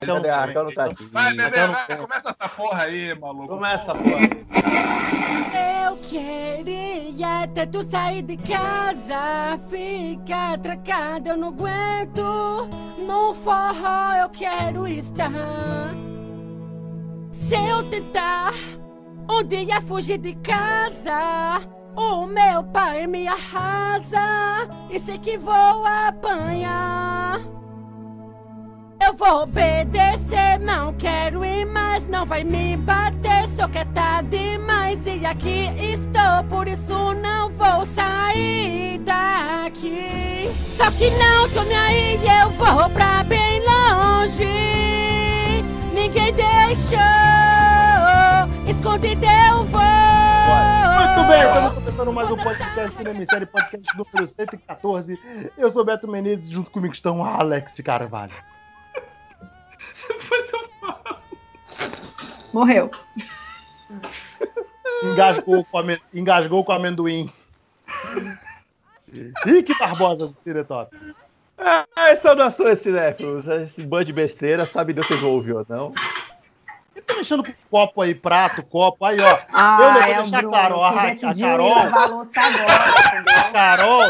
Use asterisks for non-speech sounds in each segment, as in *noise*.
Raquel não, Raquel não tá aqui. Vai, bebê, vai, começa essa porra aí, maluco. Começa essa porra aí. Eu queria tanto sair de casa, ficar trancado, eu não aguento. No forró eu quero estar. Se eu tentar um dia fugir de casa, o meu pai me arrasa e sei que vou apanhar. Eu vou obedecer, não quero ir mais, não vai me bater, sou quieta demais e aqui estou, por isso não vou sair daqui. Só que não tô nem aí, eu vou pra bem longe. Ninguém deixou, escondido eu vou. Muito bem, estamos começando mais um podcast Cinema Série, podcast número 114. Eu sou Beto Menezes, junto comigo estão Alex de Carvalho. Depois eu falo. Morreu. Engasgou com, ame... Engasgou com amendoim. Rick Barbosa do Ciretop. Ah, saudações, cinéfilos. Esse bando de besteira, sabe Deus se ouviu ou não. Ele tá mexendo com copo aí, prato, copo, aí, ó. Ah, eu não vou é deixar claro, a, a Carol. A Carol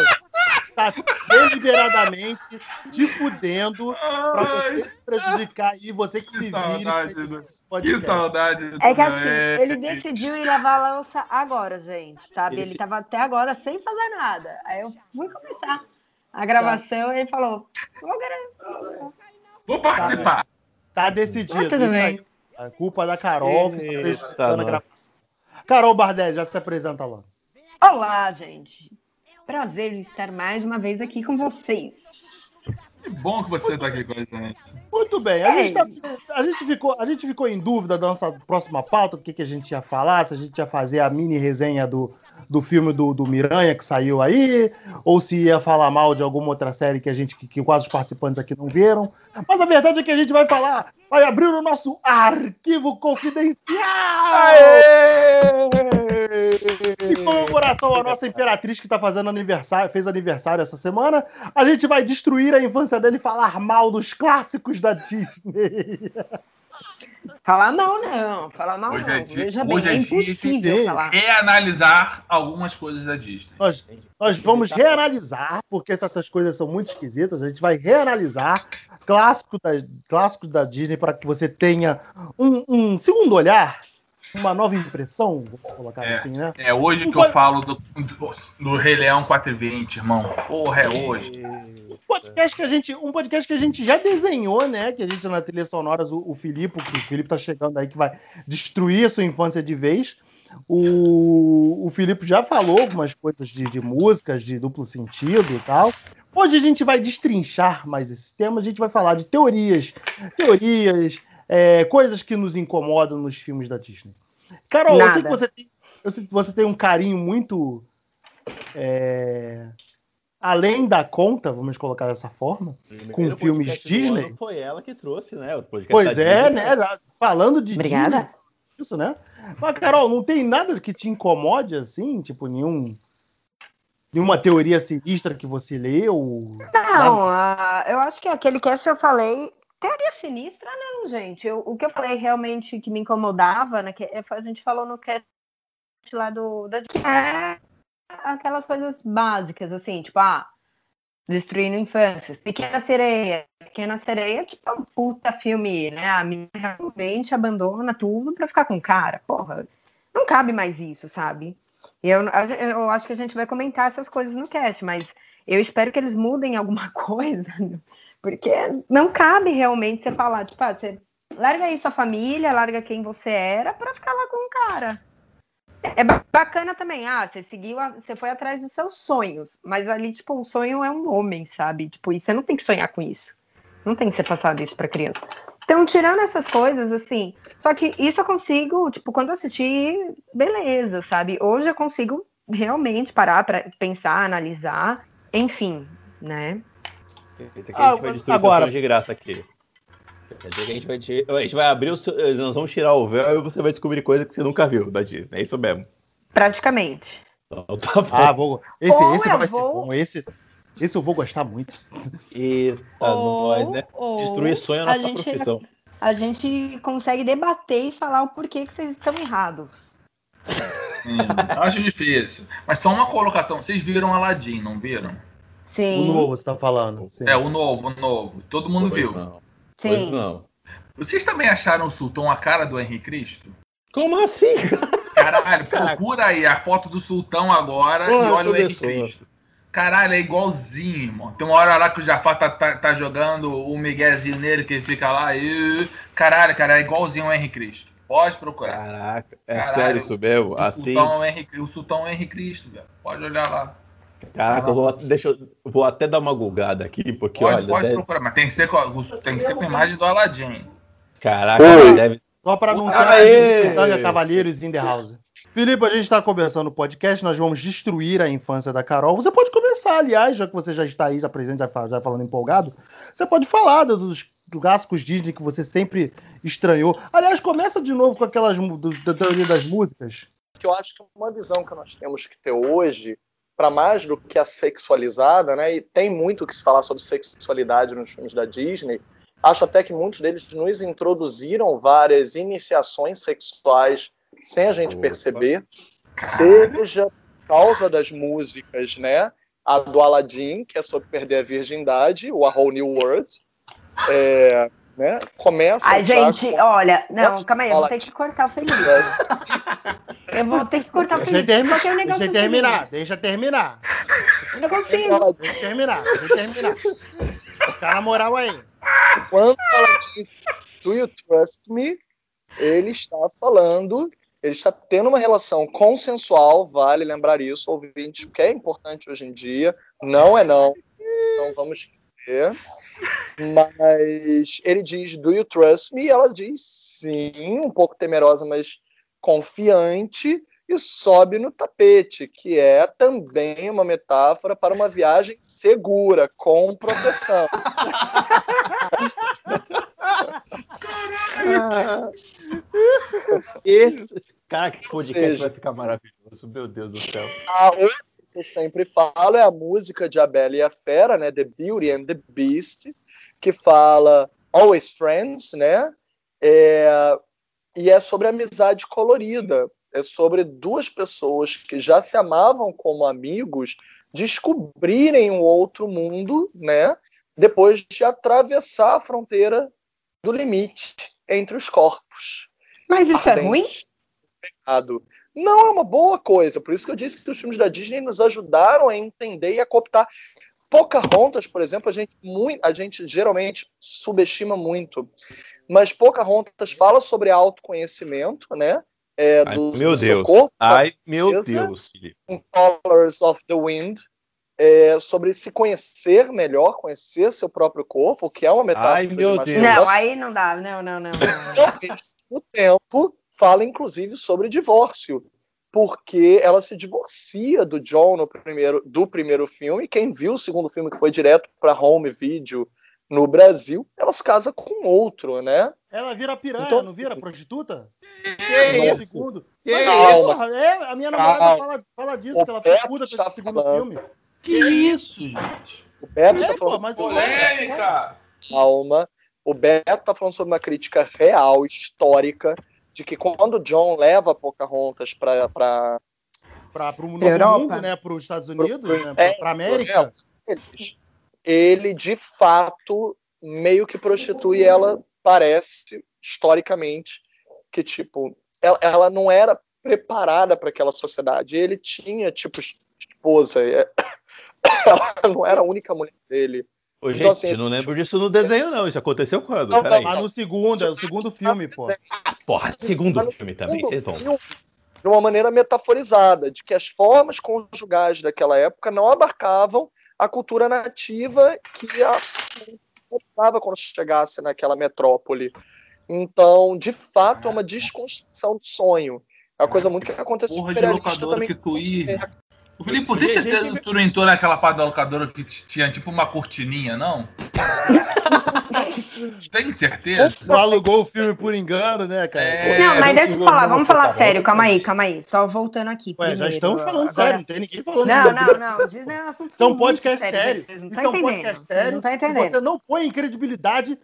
está deliberadamente te fudendo pra você se prejudicar aí, você que, que se saudade, vire. Que saudade. É que assim, é. ele decidiu ir lavar a louça agora, gente, sabe? Ele, ele tava até agora sem fazer nada. Aí eu fui começar a gravação e ele falou: Vou, Vou participar. Tá, tá decidido. Ah, tudo bem. A culpa da Carol que está prejudicando a gravação. Carol Bardet, já se apresenta lá. Olá, gente. Prazer em estar mais uma vez aqui com vocês. Que bom que você está aqui com a gente. Muito bem. A, gente, tá, a, gente ficou, a gente ficou em dúvida da nossa próxima pauta, do que, que a gente ia falar, se a gente ia fazer a mini resenha do, do filme do, do Miranha que saiu aí, ou se ia falar mal de alguma outra série que a gente que, que quase os participantes aqui não viram. Mas a verdade é que a gente vai falar, vai abrir o nosso arquivo confidencial! Aê! Em comemoração à nossa imperatriz que está fazendo aniversário, fez aniversário essa semana, a gente vai destruir a infância dele e falar mal dos clássicos da Disney. Falar mal não, falar mal hoje não. É dia, Veja bem, é, é impossível falar. reanalisar algumas coisas da Disney. Nós, nós vamos reanalisar, porque essas coisas são muito esquisitas, a gente vai reanalisar clássicos da, clássicos da Disney para que você tenha um, um segundo olhar uma nova impressão, vamos colocar é, assim, né? É hoje que eu falo do, do, do Rei Leão 420, irmão. Porra, é hoje. Um podcast que a gente, um podcast que a gente já desenhou, né? Que a gente na trilha sonora, o, o Filipe, que o Filipe tá chegando aí que vai destruir a sua infância de vez. O, o Filipe já falou algumas coisas de, de músicas de duplo sentido e tal. Hoje a gente vai destrinchar mais esse tema, a gente vai falar de teorias, teorias, é, coisas que nos incomodam nos filmes da Disney. Carol, eu sei, que você tem, eu sei que você tem um carinho muito. É, além da conta, vamos colocar dessa forma, com filmes Disney. Foi ela que trouxe, né? pois é, Disney. né? Falando de Obrigada. Disney, isso, né? Mas, Carol, não tem nada que te incomode assim? Tipo, nenhum. Nenhuma teoria sinistra que você leu? Não, uh, eu acho que aquele cast eu falei Teoria sinistra, não, gente. Eu, o que eu falei realmente que me incomodava, né, que é, a gente falou no cast lá do. Da, que é aquelas coisas básicas, assim, tipo, ah, destruindo infâncias. Pequena Sereia. Pequena Sereia, tipo, é um puta filme, né? A menina realmente abandona tudo pra ficar com o cara. Porra, não cabe mais isso, sabe? Eu, eu acho que a gente vai comentar essas coisas no cast, mas eu espero que eles mudem alguma *laughs* coisa porque não cabe realmente você falar, tipo, ah, você larga aí sua família, larga quem você era para ficar lá com o cara. É bacana também, ah, você seguiu, você foi atrás dos seus sonhos, mas ali, tipo, o sonho é um homem, sabe? Tipo, e você não tem que sonhar com isso. Não tem que ser passado isso pra criança. Então, tirando essas coisas, assim, só que isso eu consigo, tipo, quando assisti, beleza, sabe? Hoje eu consigo realmente parar para pensar, analisar, enfim, né? Eita, ah, a gente vai destruir agora... de graça aqui. A gente, vai, a gente vai abrir o seu, Nós vamos tirar o véu e você vai descobrir coisa que você nunca viu da Disney. É isso mesmo. Praticamente. Então, tá bom. Ah, vou... Esse, esse vai vou... ser bom. Esse, esse eu vou gostar muito. Eita, ou, nós, né? Destruir sonho é a nossa a profissão. a gente consegue debater e falar o porquê que vocês estão errados. Hum, acho difícil. Mas só uma colocação. Vocês viram Aladdin, não viram? Sim. O novo, você tá falando. Sim. É, o novo, o novo. Todo mundo pois viu. Não. Sim. Pois não. Vocês também acharam o Sultão a cara do Henrique Cristo? Como assim? Caralho, *laughs* procura aí a foto do Sultão agora Pô, e olha o Henrique Cristo. Caralho, é igualzinho, irmão. Tem uma hora lá que o Jafar tá, tá, tá jogando o Miguelzinho nele, que ele fica lá e. Caralho, cara, é igualzinho o Henrique Cristo. Pode procurar. Caraca, é Caralho, sério isso mesmo? O, assim? Sultão é Henrique, o Sultão é Henrique Cristo, velho. Pode olhar lá. Caraca, eu vou, deixa eu vou até dar uma gulgada aqui, porque pode, olha. Pode deve... procurar, mas tem que ser com, tem que ser com a imagem do Aladdin. Caraca, deve. Só para anunciar a Cavaleiros in the House. Felipe, a gente está começando o podcast, nós vamos destruir a infância da Carol. Você pode começar, aliás, já que você já está aí, já presente, já, já falando empolgado, você pode falar dos clássicos Disney que você sempre estranhou. Aliás, começa de novo com aquelas do, da teoria das músicas. Eu acho que uma visão que nós temos que ter hoje, para mais do que a sexualizada, né? E tem muito que se falar sobre sexualidade nos filmes da Disney. Acho até que muitos deles nos introduziram várias iniciações sexuais sem a gente perceber, seja por causa das músicas, né? A do Aladdin, que é sobre perder a virgindade, o A Whole New World. É, né? Começa. Ai, gente, com... olha, não, calma aí, eu vou ter que cortar o Felipe. eu vou ter que cortar o Felipe. Termi... Porque é um deixa eu terminar, deixa eu terminar. Eu não consigo. Deixa eu terminar, deixa eu terminar. Ficar na moral aí. Quando ela diz Do You Trust Me? Ele está falando ele está tendo uma relação consensual, vale lembrar isso, ouvintes, porque é importante hoje em dia, não é não, não vamos esquecer. Mas ele diz, do you trust me? E ela diz sim, um pouco temerosa, mas confiante, e sobe no tapete, que é também uma metáfora para uma viagem segura, com proteção. *laughs* Esse, cara, que podcast seja, vai ficar maravilhoso, meu Deus do céu. A outra eu sempre falo é a música de A Bela e a Fera, né? The Beauty and the Beast, que fala Always Friends, né? É, e é sobre amizade colorida. É sobre duas pessoas que já se amavam como amigos descobrirem um outro mundo, né? Depois de atravessar a fronteira do limite entre os corpos. Mas isso é ruim? Não é uma boa coisa. Por isso que eu disse que os filmes da Disney nos ajudaram a entender e a cooptar. Pocahontas, por exemplo, a gente, muito, a gente geralmente subestima muito. Mas Pocahontas fala sobre autoconhecimento, né? É, do, Ai, meu do Deus. Corpo, Ai, meu Deus. Em Colors of the Wind, é, sobre se conhecer melhor, conhecer seu próprio corpo, que é uma metáfora. Ai, meu Deus. Não, aí não dá, não, não, não. O tempo fala, inclusive, sobre divórcio, porque ela se divorcia do John no primeiro, do primeiro filme. Quem viu o segundo filme, que foi direto para home video no Brasil, ela se casa com outro, né? Ela vira piranha, então, não vira prostituta? Que isso? Segundo. Que Mas, Calma. Porra, é, a minha namorada fala, fala disso, o que ela foi puta pelo segundo falando. filme. Que isso, gente? O Beto está é, falando. Pô, polêmica! Calma. O Beto está falando sobre uma crítica real, histórica, de que quando John leva Pocahontas para para o mundo, né, para os Estados Unidos, pro, né, para a América, ele de fato meio que prostitui ela, parece historicamente que tipo ela, ela não era preparada para aquela sociedade. Ele tinha tipo esposa, é, *coughs* ela não era a única mulher dele. Ô, então, gente, então, assim, eu não lembro disso no desenho, não. Isso aconteceu quando? Não, não, mas no segundo, é o segundo filme, pô. Porra, segundo filme também, vocês vão. De uma maneira metaforizada, de que as formas conjugais daquela época não abarcavam a cultura nativa que a estava quando chegasse naquela metrópole. Então, de fato, é uma desconstrução do sonho. É uma coisa muito que acontece Porra de locadora que tu ia. O Felipe, por que você tu não entrou naquela parte da locadora que tinha tipo uma cortininha, não? *laughs* Tem certeza? Não alugou o filme por engano, né, cara? É, não, mas deixa eu falar, vamos falar sério, calma aí, calma aí. Só voltando aqui. Ué, já estamos falando agora... sério, não tem ninguém falando Não, não, não. Disney é um assunto São podcast sério. sério. Isso é um podcast sério. Não tá entendendo. Você não põe em credibilidade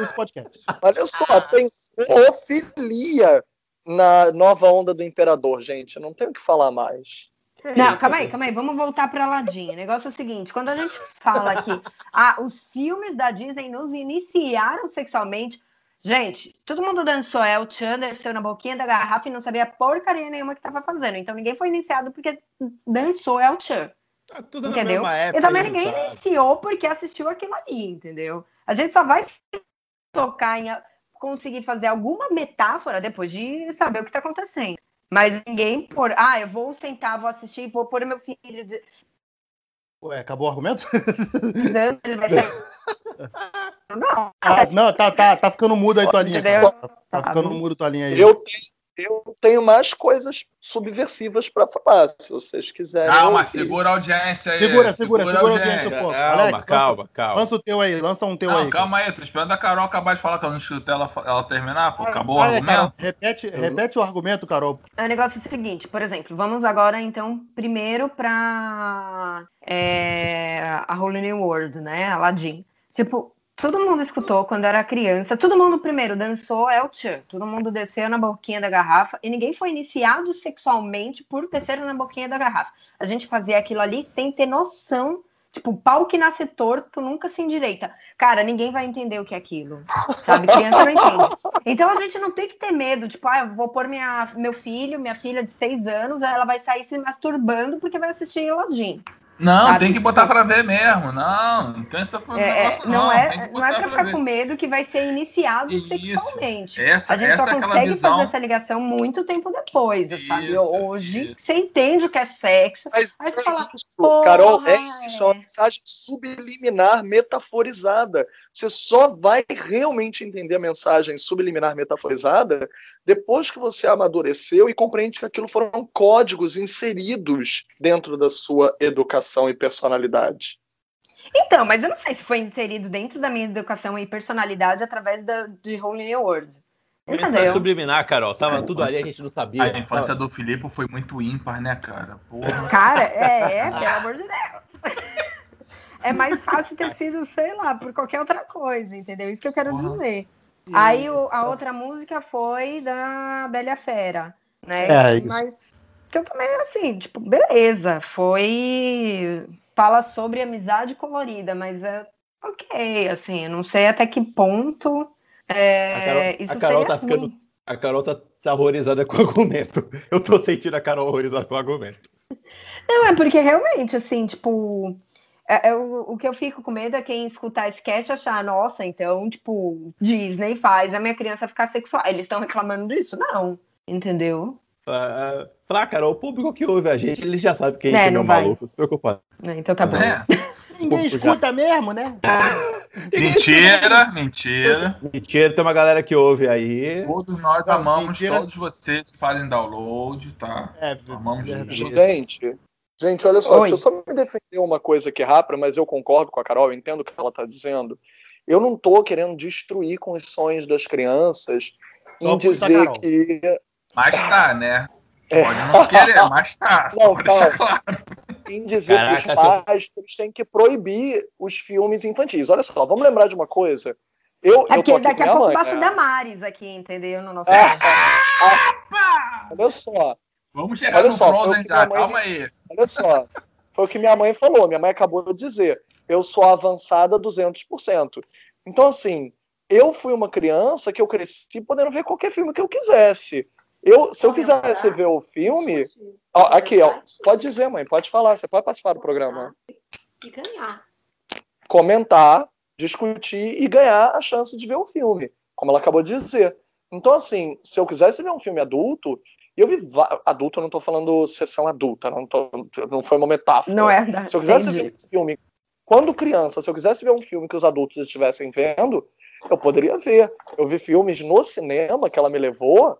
esse podcast. *laughs* Olha só, tem zoofilia na nova onda do Imperador, gente. Eu não tenho o que falar mais. Não, calma aí, calma aí. Vamos voltar para Aladdin. O negócio é o seguinte: quando a gente fala que ah, os filmes da Disney nos iniciaram sexualmente, gente, todo mundo dançou El Chan, desceu na boquinha da garrafa e não sabia porcaria nenhuma que estava fazendo. Então ninguém foi iniciado porque dançou El Chan. Tá tudo entendeu? Época, e também ninguém sabe. iniciou porque assistiu aquilo ali, entendeu? A gente só vai tocar em conseguir fazer alguma metáfora depois de saber o que está acontecendo. Mas ninguém por. Ah, eu vou sentar, vou assistir, vou pôr meu filho. De... Ué, acabou o argumento? Não, ele vai sair. *laughs* Não. Ah, não, tá, tá, tá ficando mudo aí tua linha. Tá, tá ficando mudo tua linha aí. Eu tenho, eu tenho mais coisas subversivas para falar, se vocês quiserem. Calma, ouvir. segura a audiência aí. Segura, segura, segura, segura a audiência, pô. Calma, Alex, calma, lança, calma. Lança o teu aí, lança um teu não, aí. Calma aí, tô esperando a Carol acabar de falar que eu não escutei ela, ela terminar, pô. Acabou ah, o argumento. Carol, repete, repete o argumento, Carol. O negócio é o seguinte, por exemplo, vamos agora então primeiro para é, a Holy New World, né? Aladdin. Tipo, todo mundo escutou quando era criança. Todo mundo primeiro dançou El Chan. Todo mundo desceu na boquinha da garrafa e ninguém foi iniciado sexualmente por descer na boquinha da garrafa. A gente fazia aquilo ali sem ter noção. Tipo, pau que nasce torto nunca se endireita. Cara, ninguém vai entender o que é aquilo. Sabe? Criança não entende. Então a gente não tem que ter medo. Tipo, ah, eu vou pôr minha, meu filho, minha filha de seis anos, ela vai sair se masturbando porque vai assistir Aladdin. Não, sabe? tem que botar para ver mesmo. Não, não tem essa é, não. Não é, não é para ficar ver. com medo que vai ser iniciado Isso. sexualmente. Essa, a gente essa só é consegue visão... fazer essa ligação muito tempo depois, Isso, sabe? Hoje, Isso. você entende o que é sexo. Mas aí você fala, isso, Carol, é isso, é uma mensagem subliminar metaforizada. Você só vai realmente entender a mensagem subliminar metaforizada depois que você amadureceu e compreende que aquilo foram códigos inseridos dentro da sua educação educação e personalidade. Então, mas eu não sei se foi inserido dentro da minha educação e personalidade através da, de Holy New World. Entendeu? subliminar, Carol. Tava tudo ali, a gente não sabia. A infância do Filipe foi muito ímpar, né, cara? Porra. Cara, é, é, *laughs* pelo amor de Deus. É mais fácil ter sido, sei lá, por qualquer outra coisa, entendeu? Isso que eu quero Porra. dizer. Aí o, a outra música foi da Bela Fera, né? É, isso. Mas que eu também, assim, tipo, beleza, foi. Fala sobre amizade colorida, mas é ok, assim, não sei até que ponto. É, a Carol, isso a Carol tá ficando. A Carol tá, tá horrorizada com o argumento. *laughs* Eu tô sentindo a Carol horrorizada com o argumento. Não, é porque realmente, assim, tipo. É, é, o, o que eu fico com medo é quem escutar esse cast achar, nossa, então, tipo, Disney faz a minha criança ficar sexual. Eles estão reclamando disso? Não, entendeu? Uh, Falar, cara, o público que ouve a gente, eles já sabem que a gente é, é meu maluco, se preocupa. É, então tá bom. É. Ninguém escuta já... mesmo, né? *laughs* mentira, mentira. Mentira, tem uma galera que ouve aí. Todos nós Não, amamos mentira. todos vocês que fazem download, tá? É, amamos gente. Gente, olha só, Oi. deixa eu só me defender uma coisa aqui rápida, mas eu concordo com a Carol, eu entendo o que ela está dizendo. Eu não estou querendo destruir com os sonhos das crianças só em dizer que. Mas tá, né? É. Pode não querer, mas tá. *laughs* Não, claro. Em dizer que os pais eles têm que proibir os filmes infantis. Olha só, vamos lembrar de uma coisa. Eu, é porque daqui a pouco passo né? da Maris aqui, entendeu? No nosso é. Olha só. Vamos chegar olha no só, Frozen já, mãe, calma aí. Olha só, foi o que minha mãe falou. Minha mãe acabou de dizer. Eu sou avançada 200%. Então, assim, eu fui uma criança que eu cresci podendo ver qualquer filme que eu quisesse. Eu, se eu quisesse ver o filme. Ó, aqui, ó. Pode dizer, mãe, pode falar. Você pode participar do programa. E ganhar. Comentar, discutir e ganhar a chance de ver o filme, como ela acabou de dizer. Então, assim, se eu quisesse ver um filme adulto, eu vi adulto, eu não estou falando sessão adulta, não, tô, não foi uma metáfora. Não é verdade. Se eu quisesse Entendi. ver um filme, quando criança, se eu quisesse ver um filme que os adultos estivessem vendo, eu poderia ver. Eu vi filmes no cinema que ela me levou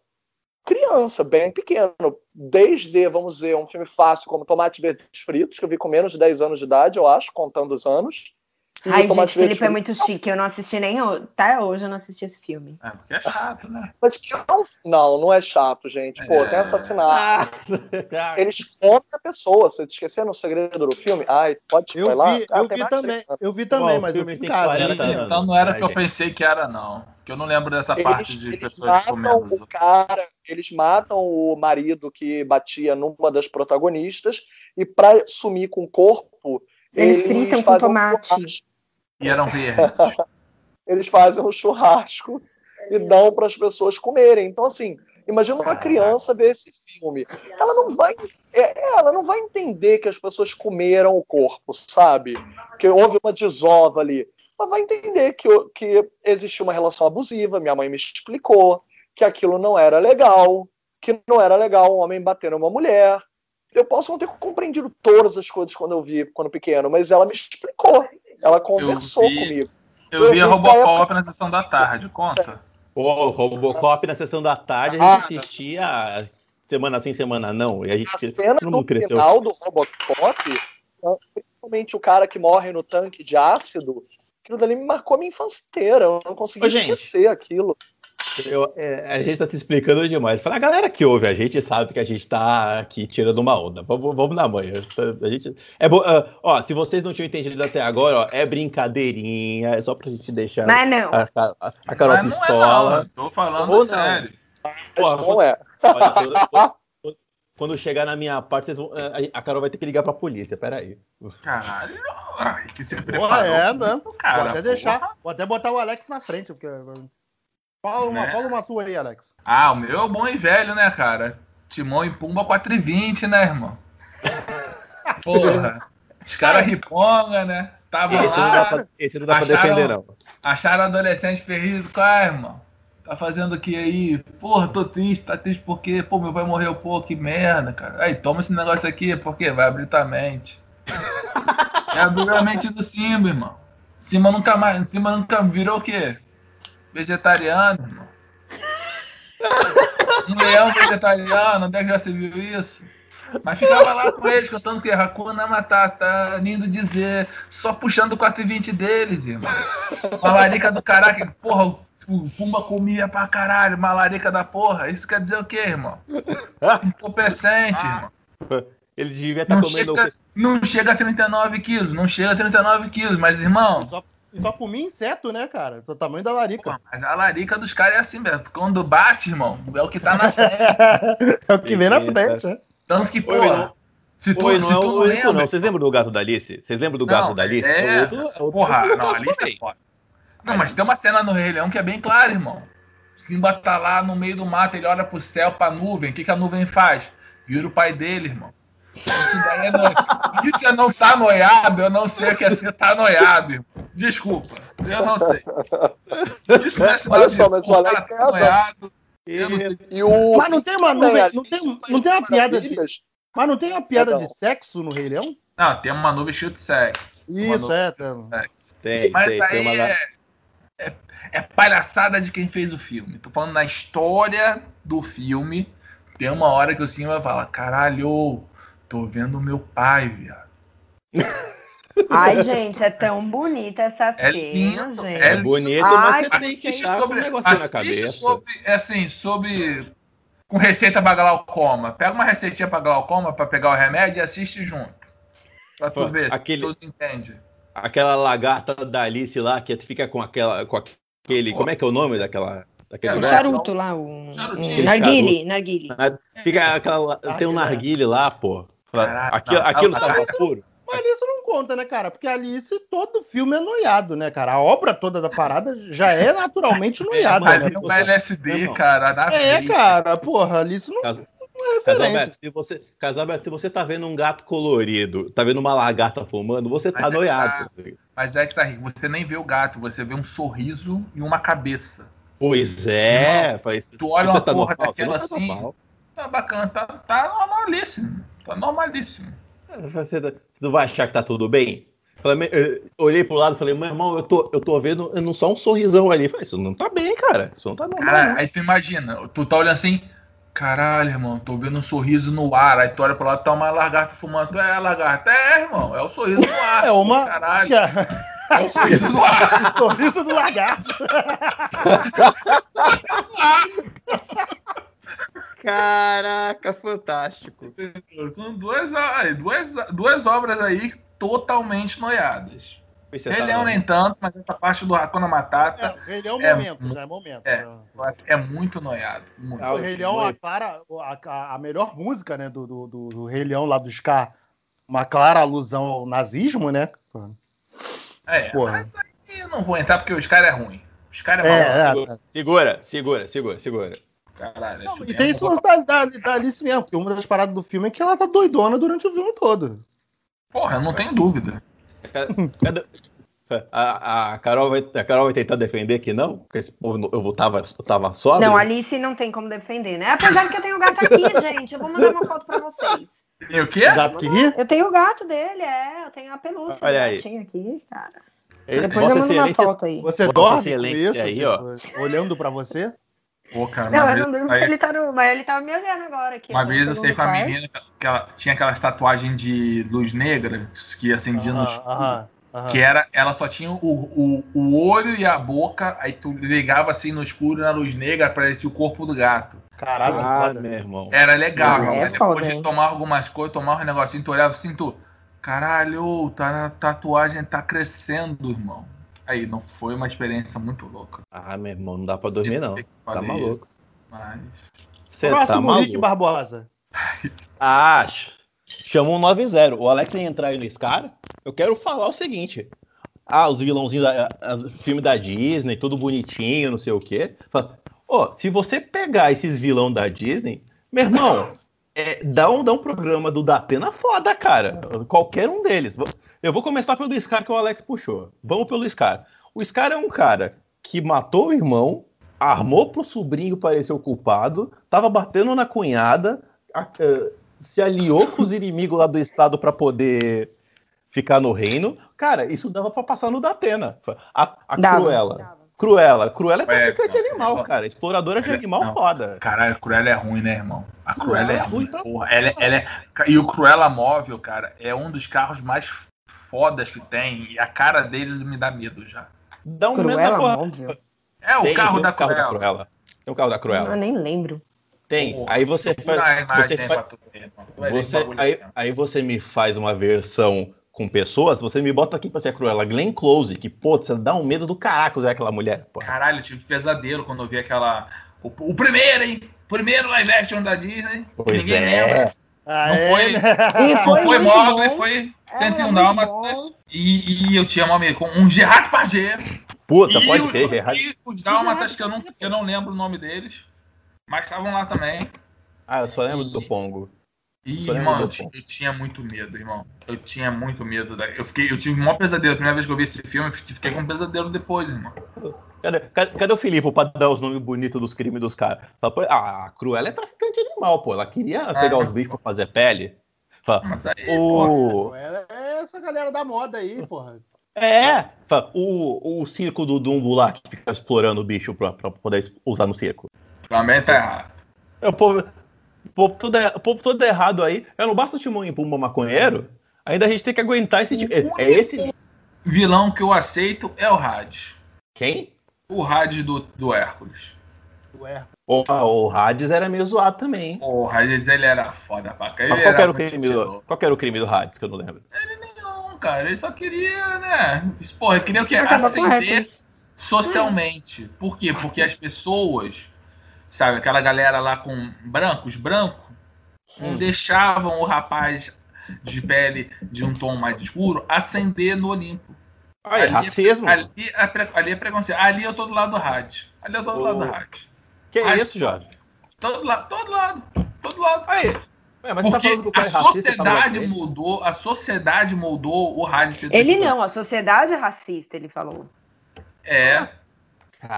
criança, bem pequeno. Desde, vamos dizer, um filme fácil como Tomate Verdes Fritos, que eu vi com menos de 10 anos de idade, eu acho, contando os anos. Ai, gente, Felipe é muito chique. Eu não assisti nem até hoje, eu não assisti esse filme. É, porque é chato, né? Mas não, não é chato, gente. Pô, é... tem assassinato. Eles comem a pessoa. Você esqueceu no segredo do filme? Ai, pode eu lá. Vi, ah, eu, vi também, eu vi também, mas eu vi em casa. Então não era o que eu pensei que era, não. Que eu não lembro dessa eles, parte de eles pessoas matam comendo. O cara, eles matam o marido que batia numa das protagonistas e para sumir com o corpo eles, eles fritam com tomate. Um e eram verdes. *laughs* Eles fazem um churrasco e dão para as pessoas comerem. Então, assim, imagina uma criança ver esse filme. Ela não vai, é, ela não vai entender que as pessoas comeram o corpo, sabe? Que houve uma desova ali. Ela vai entender que, que existiu uma relação abusiva, minha mãe me explicou, que aquilo não era legal, que não era legal um homem bater numa mulher. Eu posso não ter compreendido todas as coisas quando eu vi, quando pequeno, mas ela me explicou. Ela conversou eu vi, comigo. Eu, eu vi a Robocop na sessão da tarde, conta. Pô, Robocop na sessão da tarde, a gente ah, assistia semana sim, semana não. E a gente a cena no cresceu. final do Robocop, principalmente o cara que morre no tanque de ácido, aquilo dali me marcou a minha infância inteira. Eu não consegui Ô, esquecer gente, aquilo. Eu, é, a gente tá se explicando demais. Para a galera que ouve, a gente sabe que a gente tá aqui tirando uma onda. Vamos, vamos na manhã. A gente, é bo, uh, ó, se vocês não tinham entendido até agora, ó, é brincadeirinha, é só pra gente deixar Mas não. A, a, a Carol Mas pistola. Não é não, tô falando Ou sério. Porra, não é. Olha, quando, quando chegar na minha parte, vão, a Carol vai ter que ligar pra polícia. Peraí. Caralho. Ai, que se preparou. É, né? Cara, vou até deixar. Vou até botar o Alex na frente, porque. Fala uma, né? fala uma sua aí, Alex. Ah, o meu é bom e velho, né, cara? Timão e Pumba 420, né, irmão? *laughs* Porra. Os caras riponga, né? Tava esse lá. Não pra, esse não dá acharam, pra defender, não. Acharam adolescente perdido. Qual é, irmão? Tá fazendo o que aí? Porra, tô triste, tá triste porque, pô, meu pai morreu, pô, que merda, cara. Aí, toma esse negócio aqui, porque vai abrir tua mente. *laughs* é abrir a mente do Simba, irmão. Simba nunca mais. Simba nunca virou o quê? Vegetariano. Um leão vegetariano, onde é que já se viu isso? Mas ficava lá com eles, cantando que Hakuna Matata, lindo dizer, só puxando o 420 deles, irmão. Malarica do caralho, porra, o Pumba comia pra caralho, malarica da porra. Isso quer dizer o quê, irmão? Entorpecente, irmão. Ele devia estar tá comendo. Chega, não chega a 39 quilos, não chega a 39 quilos, mas, irmão. Só só comia inseto, né, cara? O tamanho da larica. Pô, mas a larica dos caras é assim mesmo. Quando bate, irmão, é o que tá na frente. *laughs* é o que vem na frente, né? Tanto que, porra. Se tu, Oi, não, se tu é não, lembra. Não. Vocês lembram do gato da Alice? Vocês lembram do gato da Alice? É, é porra, não, Alice é foda. Não, mas tem uma cena no Rei Leão que é bem clara, irmão. Simba tá lá no meio do mato, ele olha pro céu, pra nuvem. O que, que a nuvem faz? Vira o pai dele, irmão. É. Se você não tá noiado, eu não sei o que é ser tá noiado. Desculpa, eu não sei. Isso não é Olha só, mas o Alex é noiado, e, e o... Mas não tem uma nuvem, não tem, não tem uma piada de... Mas não tem uma piada de sexo no Rei Leão? Não, tem uma nuvem cheia de sexo. Isso, é. Tem, Mas tem, aí tem uma... é, é, é palhaçada de quem fez o filme. Tô falando na história do filme. Tem uma hora que o Simba fala, caralho, tô vendo meu pai, viado. *laughs* Ai, gente, é tão bonita essa é cena, lindo, gente. É bonito, mas você tem que estar sobre, um negocinho na cabeça. Sobre, é assim, sobre... Com receita pra glaucoma. Pega uma receitinha pra glaucoma pra pegar o remédio e assiste junto. Pra tu Pô, ver aquele, se tu entende. Aquela lagarta da Alice lá, que fica com aquela... Com aquele, como é que é o nome daquela... Daquele é, o charuto lá, o, o narguile, narguile. Fica aquela, tem um narguile lá, pô. Caraca, aquilo, não, aquilo tava puro. Mas isso não conta, né, cara? Porque Alice, todo filme é noiado, né, cara? A obra toda da parada já é naturalmente *laughs* noiada. É, né? não é LSD, cara. é, vida. cara, porra, Alice não. Caso... É Casalberto, se você, Casalberto, se você tá vendo um gato colorido, tá vendo uma lagarta fumando, você tá mas é noiado. É tá, mas é que tá rico, você nem vê o gato, você vê um sorriso e uma cabeça. Pois é, não, tu olha uma tá porra normal, daquela tá assim, tá bacana, tá, tá normalíssimo, tá normalíssimo. Você não vai achar que tá tudo bem? Falei, olhei pro lado e falei, meu irmão, eu tô, eu tô vendo não só um sorrisão ali. Falei, isso não tá bem, cara. Isso não tá normal. Cara, aí tu imagina, tu tá olhando assim, caralho, irmão, tô vendo um sorriso no ar. Aí tu olha pro lado, tá uma lagarta fumando. É, lagarta. É, irmão, é o sorriso no ar. É uma. Caralho. *laughs* *laughs* É o sorriso do lagarto. o sorriso do lagarto. Caraca, fantástico. São duas, duas, duas obras aí totalmente noiadas. Rei Leão nem tanto, mas essa parte do Hakuna Matata. É, Rei Leão é momento, já é momento. É, né? é muito noiado. Muito. O Rei Leão, a, clara, a, a, melhor música né, do, do, do, do Rei Leão lá do Scar, uma clara alusão ao nazismo, né? É, Porra. mas aí eu não vou entrar porque o Scar é ruim. O Scar é, é, é, é, Segura, segura, segura, segura. Caralho, não, e tem isso da, da, da Alice mesmo, porque uma das paradas do filme é que ela tá doidona durante o filme todo. Porra, eu não tenho dúvida. Cadê, a, a, Carol vai, a Carol vai tentar defender que não? Porque esse povo eu tava, eu tava só. Não, Alice não tem como defender, né? Apesar que eu tenho o gato aqui, *laughs* gente. Eu vou mandar uma foto pra vocês. Tem o quê? O gato que ri? Eu tenho o gato dele, é. Eu tenho a pelúcia Olha aí. aqui, cara. Ele, Depois eu mando uma foto aí. Você dorme com isso, aí, tipo, olhando pra você? Pô, cara, não, eu não durmo porque ele tá no. Mas ele tava me olhando agora aqui. Uma vez eu sei com a menina que ela tinha aquela tatuagem de luz negra que acendia no escuro. Uhum. Que era, ela só tinha o, o, o olho e a boca, aí tu ligava assim no escuro na luz negra, parecia o corpo do gato. Caralho, ah, meu irmão. Era legal, é, mas depois foda, de tomar algumas coisas, tomar um negocinho, tu olhava assim, tu. Caralho, tá, a tatuagem tá crescendo, irmão. Aí, não foi uma experiência muito louca. Ah, meu irmão, não dá pra dormir, não. Tá maluco. Mas. Cê Próximo tá Rick Barbosa. *laughs* Ah, chama um 9-0. O Alex ia entrar aí nesse cara. Eu quero falar o seguinte. Ah, os vilãozinhos, da, filme da Disney, tudo bonitinho, não sei o quê. Fala, oh, se você pegar esses vilão da Disney, meu irmão, é, dá, um, dá um programa do Datena foda, cara. Qualquer um deles. Eu vou começar pelo Scar que o Alex puxou. Vamos pelo Scar. O Scar é um cara que matou o irmão, armou pro sobrinho parecer o culpado, tava batendo na cunhada, a, se aliou com os inimigos lá do estado para poder ficar no reino. Cara, isso dava para passar no Datena. A, a Cruella. Dava. Cruella. Cruella é traficante de animal, cara. Exploradora de animal não. foda. Caralho, Cruella é ruim, né, irmão? A Cruella, é, é ruim. Pra porra. Ela, é, ela é... E o Cruella móvel, cara, é um dos carros mais fodas que tem. E a cara deles me dá medo já. Dá um Cruella medo móvel? É o tem, carro, tem da, carro Cruella. da Cruella. Tem o carro da Cruella. Eu nem lembro. Tem. Porra, aí você faz. Você, faz, você aí, aí você me faz uma versão com pessoas, você me bota aqui pra ser cruela. Glenn Close, que, pô, você dá um medo do caraco usar aquela mulher. Pô. Caralho, eu tive pesadelo quando eu vi aquela. O, o primeiro, hein? Primeiro live action da Disney. Pois ninguém é. lembra. Ah, não, é, foi, né? não foi, foi Mogli, foi 101 Dálmatas. E, e eu tinha um amigo com um Gerard Pagé. Puta, pode ter, Gerard. E os Dálmatas, que eu não, eu não lembro o nome deles, mas estavam lá também. Ah, eu só lembro e... do Pongo. E, irmão, eu, eu, tinha muito medo, irmão. Eu tinha muito medo. Da... Eu, fiquei, eu tive um maior pesadelo. A primeira vez que eu vi esse filme, eu fiquei com um pesadelo depois, irmão. Cadê, cadê, cadê o Filipe pra dar os nomes bonitos dos crimes dos caras? Ah, a Cruella é traficante de animal, pô. Ela queria é. pegar os bichos pra fazer pele. Fala, Mas aí, o... Ela é essa galera da moda aí, porra. É, o, o circo do Dumbo lá que fica explorando o bicho pra, pra poder usar no circo. Também tá errado. É, o povo, o povo, todo, é, o povo todo errado aí. Eu não basta o Timão em Pumba maconheiro, ainda a gente tem que aguentar esse tipo. É, é esse. vilão que eu aceito é o Hades. Quem? O Hades do, do Hércules. Do Hércules. O, o Hades era meio zoado também. O Hades ele era foda pra cá. Qual, era o crime do, qual era o crime do Hades, que eu não lembro? Ele nenhum, cara. Ele só queria, né? Porra, ele queria o que? Ascender socialmente. Por quê? Porque as pessoas sabe? Aquela galera lá com brancos, branco, não hum. deixavam o rapaz de pele de um tom mais escuro ascender no Olimpo. Aí, ali, é racismo? Ali, é, ali é preconceito. Ali eu tô do lado do rádio. Ali eu tô do oh. lado do rádio. Que é isso, Jorge? Todo lado, todo lado, todo lado. Aí. É, mas tá Porque tá a sociedade racista, mudou, a sociedade moldou o rádio. Ele não, a sociedade é racista, ele falou. É.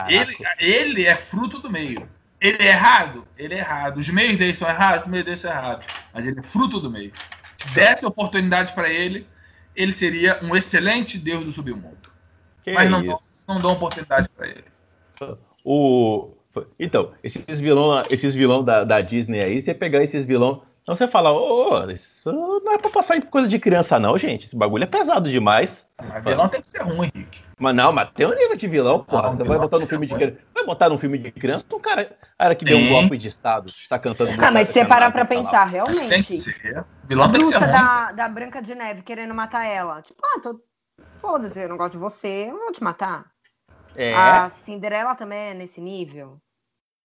Ele, ele é fruto do meio. Ele é errado? Ele é errado. Os meios dele são errados? Os meios dele são errados. Mas ele é fruto do meio. Se desse oportunidade para ele, ele seria um excelente deus do submundo. Que Mas não, dão, não dão oportunidade para ele. O... Então, esses vilão, esses vilão da, da Disney aí, você pegar esses vilão Então você fala, ô, isso não é pra passar em coisa de criança, não, gente. Esse bagulho é pesado demais. Mas vilão tem que ser ruim, Rick. Mas não, mas tem um nível de vilão, porra. Você vai botar num filme de criança. Vai botar num filme de criança, um cara, cara que Sim. deu um golpe de Estado, tá cantando. Ah, mas se você parar pra pensar, realmente. Tem que ser. Vilão tem que ser. Da, da Branca de Neve querendo matar ela. Tipo, ah, tô. Foda-se, eu não gosto de você, eu não vou te matar. É. A Cinderela também é nesse nível.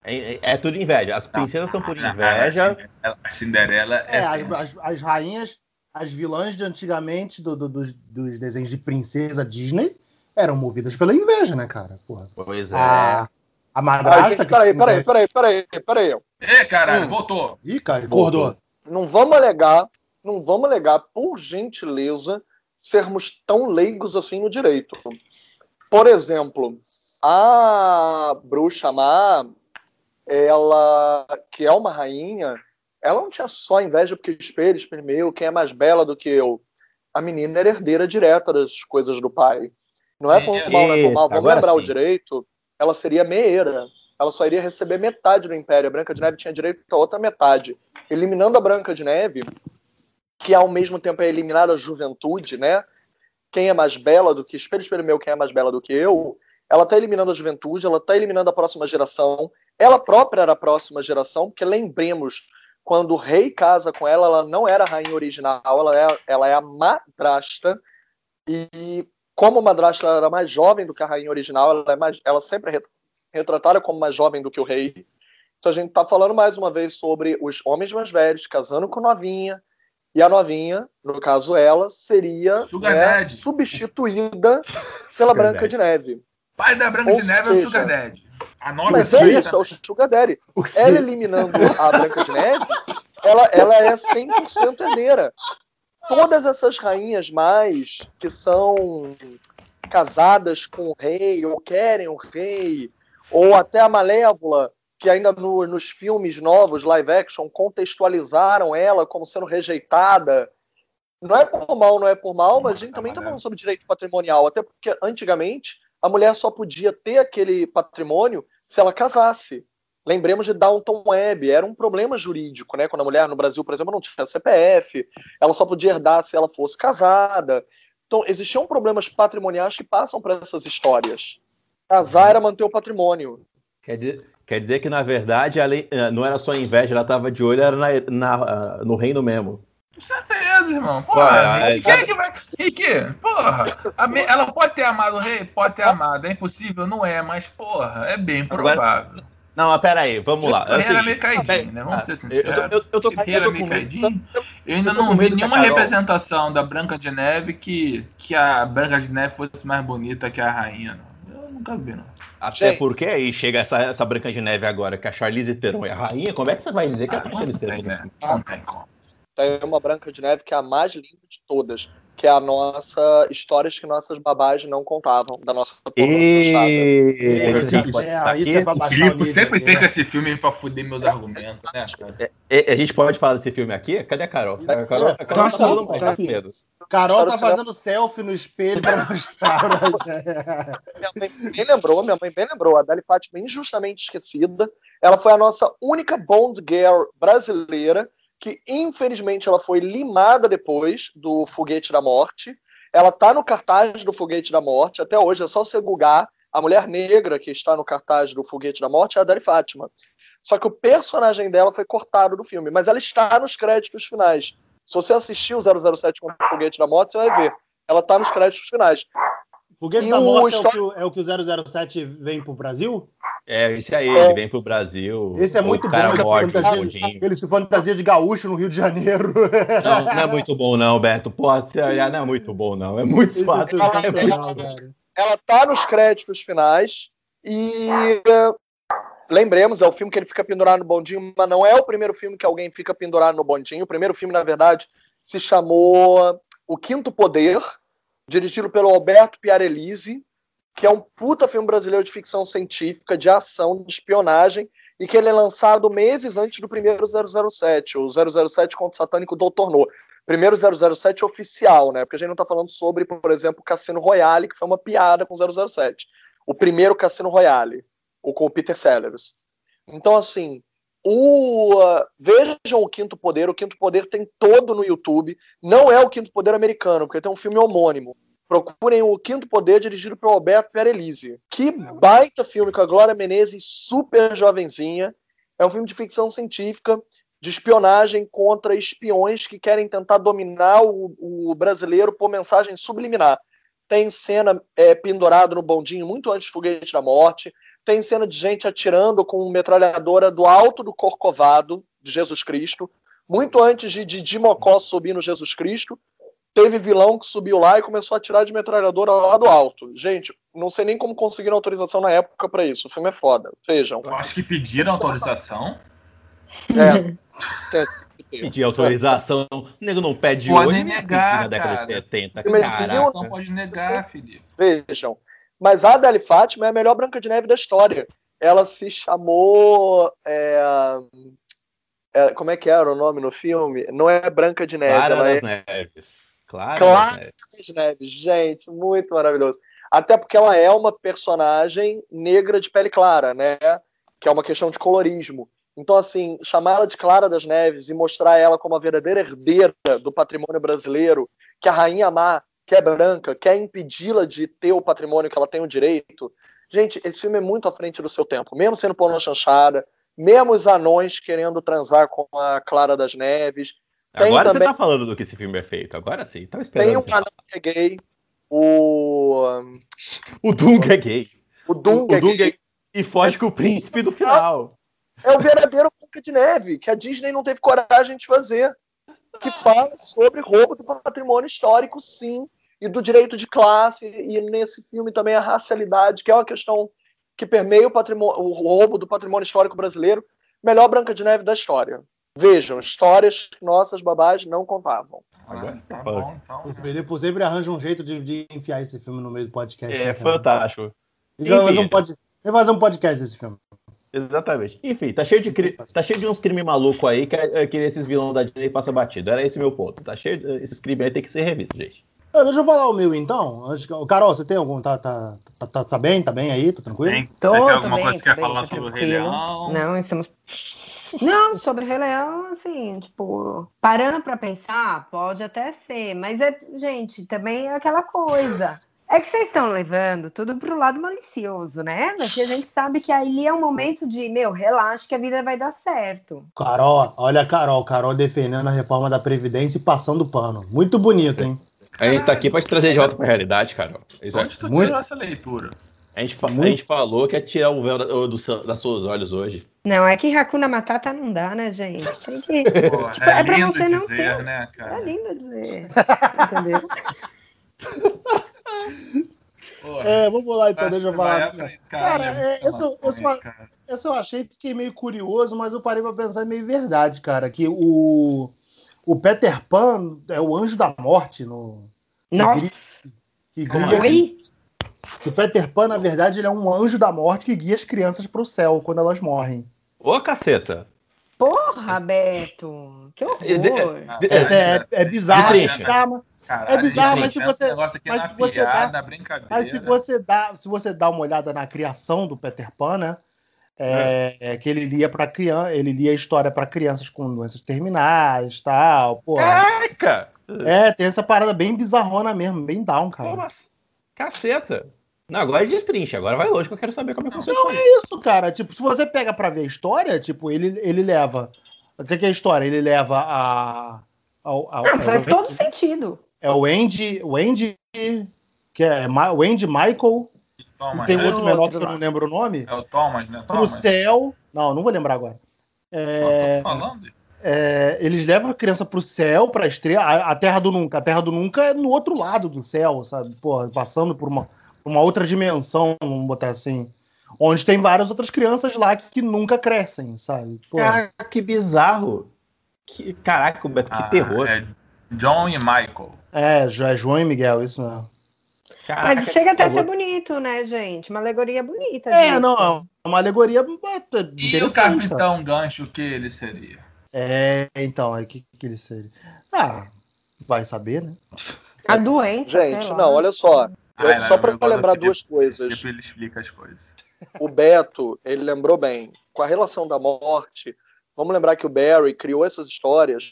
É, é, é tudo inveja. As princesas são por inveja. A Cinderela é. é as, as, as, rainhas, as vilãs de antigamente do, do, dos, dos, desenhos de princesa Disney eram movidas pela inveja, né, cara? Porra. Pois é. A, a madrasta. Ah, gente, peraí, peraí, peraí, peraí, peraí. É, caralho, hum. voltou. Ih, cara, acordou. Não vamos alegar, não vamos alegar, por gentileza, sermos tão leigos assim no direito. Por exemplo, a bruxa má ela, que é uma rainha, ela não tinha só inveja porque espelho, espelho quem é mais bela do que eu. A menina era herdeira direta das coisas do pai. Não é por mal, não é por mal. Vamos lembrar sim. o direito, ela seria meeira. Ela só iria receber metade do Império. A Branca de Neve tinha direito a outra metade. Eliminando a Branca de Neve, que ao mesmo tempo é eliminada a juventude, né? Quem é mais bela do que espelho, espelho meu, quem é mais bela do que eu, ela está eliminando a juventude, ela está eliminando a próxima geração. Ela própria era a próxima geração, porque lembremos, quando o rei casa com ela, ela não era a rainha original, ela é, ela é a madrasta. E como a madrasta era mais jovem do que a rainha original, ela, é mais, ela sempre é retratada como mais jovem do que o rei. Então a gente está falando mais uma vez sobre os homens mais velhos casando com novinha, e a novinha, no caso ela, seria né, substituída pela Branca de Neve. Pai da Branca Ou de Neve seja, é o Sugar Daddy. Mas é isso, é o Sugar Daddy. Ela eliminando a Branca de Neve, ela, ela é 100% herdeira. Todas essas rainhas mais que são casadas com o rei, ou querem o rei, ou até a Malévola, que ainda no, nos filmes novos, live action, contextualizaram ela como sendo rejeitada. Não é por mal, não é por mal, mas a gente também está falando sobre direito patrimonial, até porque antigamente a mulher só podia ter aquele patrimônio se ela casasse. Lembremos de Downton Web, era um problema jurídico, né? Quando a mulher no Brasil, por exemplo, não tinha CPF, ela só podia herdar se ela fosse casada. Então, existiam problemas patrimoniais que passam para essas histórias. Casar era manter o patrimônio. Quer dizer, quer dizer que, na verdade, lei, eh, não era só inveja, ela estava de olho, era na, na, no reino mesmo. Com certeza, irmão. Porra, Rick, quem é que vai. Porra. Me... Ela pode ter amado o rei? Pode ter amado. É impossível? Não é, mas, porra, é bem provável. Agora... Não, mas peraí, vamos lá. O rei era meio caidinho, né? Vamos ser sinceros. Eu, eu, eu tô, meio caidinho. Eu ainda não vi nenhuma representação da Branca de Neve que, que a Branca de Neve fosse mais bonita que a rainha, não. Eu nunca vi, não. Até Sim. porque aí chega essa, essa Branca de Neve agora, que a Charlize Theron é a rainha, como é que você vai dizer que é a Charlize Theron? Né? Não tem como tem uma Branca de Neve que é a mais linda de todas, que é a nossa histórias que nossas babás não contavam, da nossa e... é, é, o Filipe sempre tem com esse filme pra fuder meus argumentos, né? É, a gente pode falar desse filme aqui? Cadê a Carol? A Carol, a Carol tá, falando tá, tá, Carol tá fazendo selfie no espelho pra mostrar. minha mãe bem lembrou, minha mãe bem lembrou. A Dali Fátima injustamente esquecida. Ela foi a nossa única Bond Girl brasileira que infelizmente ela foi limada depois do Foguete da Morte. Ela tá no cartaz do Foguete da Morte, até hoje é só você googar a mulher negra que está no cartaz do Foguete da Morte é a Dari Fátima. Só que o personagem dela foi cortado do filme, mas ela está nos créditos finais. Se você assistir o 007 com o Foguete da Morte, você vai ver. Ela está nos créditos finais. Foguete da Morte é, o que o, é o que o 007 vem pro Brasil? É, esse aí, é. ele vem pro Brasil. Esse é muito bom, ele, morte, fantasia, ele se fantasia de gaúcho no Rio de Janeiro. *laughs* Não, não é muito bom não, Beto. Pô, não é muito bom não, é muito esse fácil. É muito... Ela tá nos créditos finais e lembremos, é o filme que ele fica pendurado no bondinho, mas não é o primeiro filme que alguém fica pendurado no bondinho. O primeiro filme, na verdade, se chamou O Quinto Poder, dirigido pelo Alberto Piarelisi, que é um puta filme brasileiro de ficção científica, de ação, de espionagem, e que ele é lançado meses antes do primeiro 007, o 007 contra o satânico Doutor No. Primeiro 007 oficial, né? Porque a gente não tá falando sobre, por exemplo, Cassino Royale, que foi uma piada com 007. O primeiro Cassino Royale, o com o Peter Sellers. Então, assim, O, uh, vejam o Quinto Poder. O Quinto Poder tem todo no YouTube. Não é o Quinto Poder americano, porque tem um filme homônimo. Procurem o Quinto Poder, dirigido por Alberto Pierelisi. Que baita filme com a Glória Menezes, super jovenzinha. É um filme de ficção científica, de espionagem contra espiões que querem tentar dominar o, o brasileiro por mensagem subliminar. Tem cena é, pendurado no bondinho muito antes do Foguete da Morte tem cena de gente atirando com metralhadora do alto do Corcovado de Jesus Cristo, muito antes de Didi Mocó subir no Jesus Cristo. Teve vilão que subiu lá e começou a atirar de metralhadora lá do alto. Gente, não sei nem como conseguiram autorização na época para isso. O filme é foda. Vejam. Eu acho que pediram autorização. É. *laughs* Pedir autorização, o nego não pede pode hoje. negar, na década cara. de 70. Mas Caraca. não- Não pode negar, Felipe. Vejam. Mas a Adele Fátima é a melhor Branca de Neve da história. Ela se chamou. é, é, como é que era o nome no filme? Não é Branca de Neve, Clara ela é das Neves. Clara, Clara das Neves. das Neves. Gente, muito maravilhoso. Até porque ela é uma personagem negra de pele clara, né? Que é uma questão de colorismo. Então, assim, chamar ela de Clara das Neves e mostrar ela como a verdadeira herdeira do patrimônio brasileiro, que a rainha má, que é branca, quer impedi-la de ter o patrimônio que ela tem o direito. Gente, esse filme é muito à frente do seu tempo, mesmo sendo pornô chanchada, mesmo os anões querendo transar com a Clara das Neves. Tem Agora também- você tá falando do que esse filme é feito. Agora sim. Tava esperando. Tem um anão que é gay, o, O Dunga é gay. o Dunga o é Dunga gay. é... E foge com o príncipe no final. É o verdadeiro Branca de Neve, que a Disney não teve coragem de fazer. Que fala sobre roubo do patrimônio histórico, sim, e do direito de classe, e nesse filme também a racialidade, que é uma questão que permeia o, patrimônio, o roubo do patrimônio histórico brasileiro. Melhor Branca de Neve da história. Vejam, histórias que nossas babás não contavam. Agora Ah, tá fala. bom, então. O Felipe sempre arranja um jeito de, de enfiar esse filme no meio do podcast. É né, fantástico. Ele vai fazer um pod- ele vai fazer um podcast desse filme. Exatamente. Enfim, tá cheio de, cri... tá cheio de uns crimes malucos aí que, é- que esses vilões da Disney passam batido. Era esse meu ponto. Tá cheio de... Esses crimes aí tem que ser revistos, gente. Ah, Deixa eu falar o meu então. Carol, você tem algum. Tá, tá, tá, tá, tá bem? Tá bem aí? Tá tranquilo? Tem, Tô, você tem alguma bem, coisa que quer bem, falar tô sobre o Rei tranquilo. Leão? Não, estamos. *laughs* Não, sobre o Rei Leão, assim, tipo, parando pra pensar, pode até ser, mas é, gente, também é aquela coisa. É que vocês estão levando tudo pro lado malicioso, né? Porque a gente sabe que ali é um momento de, meu, relaxa que a vida vai dar certo. Carol, olha a Carol. Carol defendendo a reforma da Previdência e passando pano. Muito bonito, hein? A gente tá aqui pra te trazer de volta pra realidade, Carol. Isso é- Onde tu Muito- tirou essa leitura? A gente, a gente falou que é tirar o véu da, do, das seus olhos hoje. Não, é que Hakuna Matata não dá, né, gente? Tem que. Pô, Tipo, é pra lindo você não dizer, ter- né, É cara? lindo dizer. Entendeu? *laughs* É, vamos lá então, deixa eu falar. Cara, mesmo é, esse- informações, esse- cara. Essa eu achei, fiquei meio curioso, mas eu parei pra pensar é meio verdade, cara. Que o, o Peter Pan é o anjo da morte no. que Nossa, guia- que guia, oi? que o Peter Pan, na verdade, ele é um anjo da morte que guia as crianças pro céu quando elas morrem. Ô, caceta! Porra, Beto! Que horror! Essa é, é bizarro, é bizarro, Caralho, É bizarro, mas se você- esse negócio aqui mas na se você piada, dá- brincadeira. Mas se você dá, se você dá uma olhada na criação do Peter Pan, né? É, é que ele lia para criança, ele lia história para crianças com doenças terminais, tal, pô. Caraca! É, tem essa parada bem bizarrona mesmo, bem down, cara. Assim? Caceta! Não, agora é destrincha. Agora vai longe que eu quero saber como é que você Não, é isso, cara. Tipo, se você pega pra ver a história, tipo, ele, ele leva. O que é a história? Ele leva a. Ao, ao, Não, faz é, todo sentido. É o Andy. O Andy. Que é o Andy Michael. Thomas, e tem né? outro o menor outro que eu não lembro o nome. É o Thomas, né? Pro Thomas. céu. Não, não vou lembrar agora. É, Tô falando. é, eles levam a criança pro céu, pra estrela. A, a Terra do Nunca. A Terra do Nunca é no outro lado do céu, sabe? Porra, passando por uma, uma outra dimensão, vamos botar assim. Onde tem várias outras crianças lá que, que nunca crescem, sabe? Porra. Caraca, que bizarro! Que, caraca, Beto, que Ah, terror! É John e Michael. É, é João e Miguel, isso mesmo. Caraca, Mas chega até a ser bonito, né, gente? Uma alegoria bonita. É, disso. não, é uma alegoria é, E o. Capitão Gancho, o que ele seria? É, então, aí que, que ele seria? Ah, vai saber, né? A doença. Gente, sei lá. não, olha só. Eu- Ah, só para lembrar duas coisas. Tipo, ele explica as coisas. o Beto, ele lembrou bem, com a relação da morte, Vamos lembrar que o Barry criou essas histórias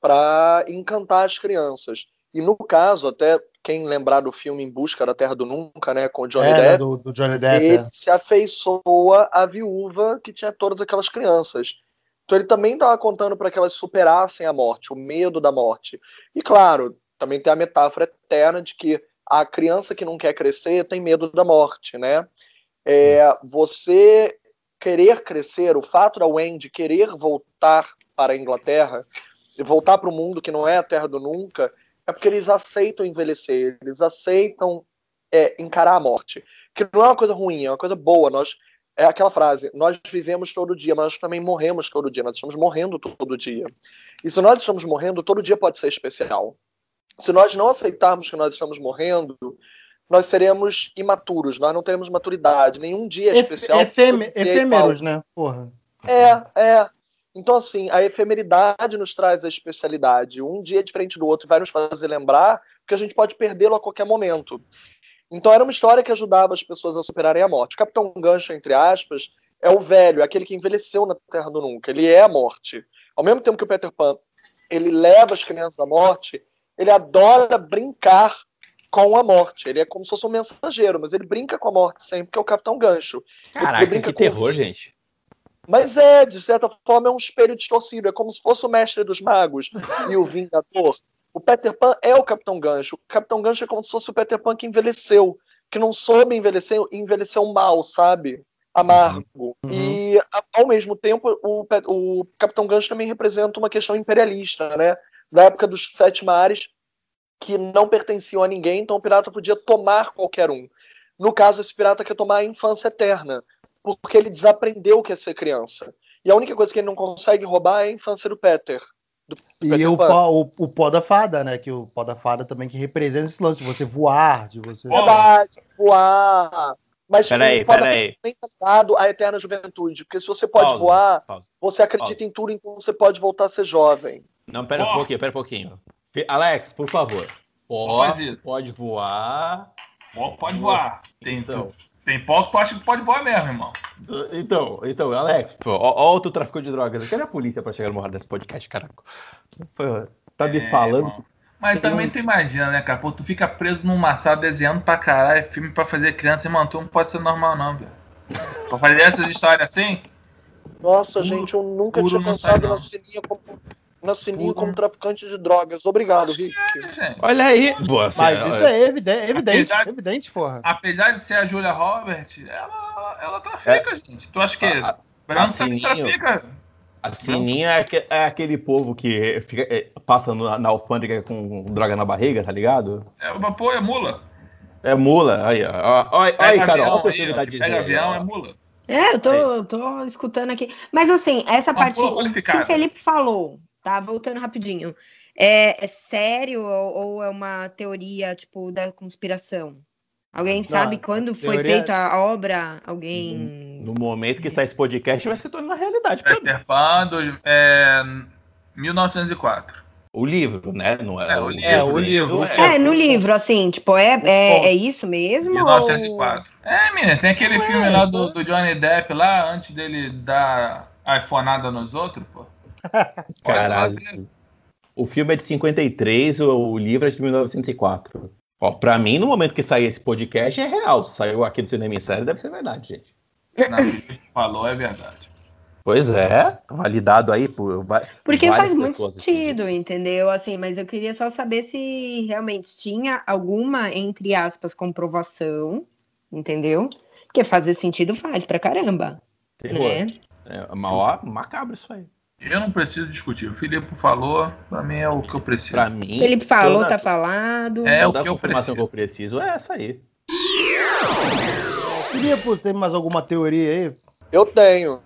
para encantar as crianças. E no caso, até quem lembrar do filme Em Busca da Terra do Nunca, né, com o Johnny é, Depp, do, do Johnny Depp ele é. se afeiçoa à viúva que tinha todas aquelas crianças. Então ele também estava contando para que elas superassem a morte, o medo da morte. E claro, também tem a metáfora eterna de que a criança que não quer crescer tem medo da morte, né? É, você querer crescer, o fato da Wendy querer voltar para a Inglaterra, voltar para o mundo que não é a terra do nunca, é porque eles aceitam envelhecer, eles aceitam é, encarar a morte. Que não é uma coisa ruim, é uma coisa boa. Nós é aquela frase: nós vivemos todo dia, mas nós também morremos todo dia. Nós estamos morrendo todo dia. E se nós estamos morrendo, todo dia pode ser especial. Se nós não aceitarmos que nós estamos morrendo, nós seremos imaturos, nós não teremos maturidade. Nenhum dia é especial. Efêmeros, efêmeros né? Porra. É, é. Então, assim, a efemeridade nos traz a especialidade. Um dia é diferente do outro vai nos fazer lembrar que a gente pode perdê-lo a qualquer momento. Então, era uma história que ajudava as pessoas a superarem a morte. O Capitão Gancho, entre aspas, é o velho, é aquele que envelheceu na Terra do Nunca. Ele é a morte. Ao mesmo tempo que o Peter Pan ele leva as crianças à morte, ele adora brincar com a morte. Ele é como se fosse um mensageiro, mas ele brinca com a morte sempre, que é o Capitão Gancho. Caraca, ele brinca que terror, gente. Mas é, de certa forma, é um espelho distorcido. É como se fosse o mestre dos magos e o Vingador. O Peter Pan é o Capitão Gancho. O Capitão Gancho é como se fosse o Peter Pan que envelheceu, que não soube envelhecer, envelheceu mal, sabe? Amargo. Uhum. E, ao mesmo tempo, o, o Capitão Gancho também representa uma questão imperialista, né? Da época dos Sete Mares, que não pertenciam a ninguém, então o pirata podia tomar qualquer um. No caso, esse pirata quer tomar a infância eterna porque ele desaprendeu o que é ser criança. E a única coisa que ele não consegue roubar é a infância do Peter. Do e Peter o, pó, o, o pó da fada, né? Que o pó da fada também que representa esse lance de você voar, de você. Verdade, voar. Mas peraí, peraí. também tá dado a eterna juventude. Porque se você pode pausa, voar, pausa, você acredita pausa. em tudo, então você pode voltar a ser jovem. Não, pera oh. um pouquinho, pera um pouquinho. Alex, por favor. Pode, pode voar. Pode voar. Tem, então. Tem pau que tu acha que pode voar mesmo, irmão. Então, então, Alex, pô, ó, ó, tu traficou de drogas. Cadê a polícia pra chegar no hora desse podcast, caraca? Tá me é, falando. Irmão. Mas também tu imagina, né, cara? Pô, tu fica preso numa sala desenhando pra caralho, filme pra fazer criança, irmão, tu não pode ser normal, não, velho. Pra fazer essas histórias assim? Nossa, puro, gente, eu nunca tinha pensado na Sininha como na Sininho como traficante de drogas. Obrigado, Rick. Olha aí. Boa, Mas isso é evidente, evidente, apesar, evidente, porra. Apesar de ser a Julia Roberts, ela, ela trafica, é. gente. Tu acha que a, branco também trafica? A Sininho é, é, aquele povo que fica, é, passa no, na alfândega com droga na barriga, tá ligado? É, pô, é mula. É mula. Aí, ó. Olha aí, cara, olha a oportunidade de Pega avião, é mula. É, eu tô, tô escutando aqui. Mas assim, essa Uma parte que o Felipe falou, tá? Voltando rapidinho. É, é sério ou, ou, é uma teoria, tipo, da conspiração? Alguém Não, sabe quando foi teoria... feita a obra? Alguém. No momento que sai esse podcast, vai se tornar realidade. Peter Pan, é, 1904. O livro, né? Não é, é o livro. É, o livro. É, no livro, assim, tipo, é, é, é isso mesmo? 1904. Ou... É, menina, tem aquele não filme é lá do, do, Johnny Depp lá, antes dele dar a iPhoneada nos outros, pô. *laughs* Caralho. O filme é de 53, o livro é de 1904. Ó, pra mim, no momento que sair esse podcast, é real. Saiu aqui do Cinema em Série, deve ser verdade, gente. O que falou é verdade. Pois é, validado aí por Porque faz muito sentido, aqui. entendeu? Assim, mas eu queria só saber se realmente tinha alguma, entre aspas, comprovação, entendeu? Porque fazer sentido faz pra caramba. Terror. Né? É, maior macabro isso aí. Eu não preciso discutir. O Felipe falou, pra mim é o que eu preciso. Pra mim. Felipe falou, tá falado. É o que eu preciso. que eu preciso é essa aí. Felipe, tem mais alguma teoria aí? Eu tenho.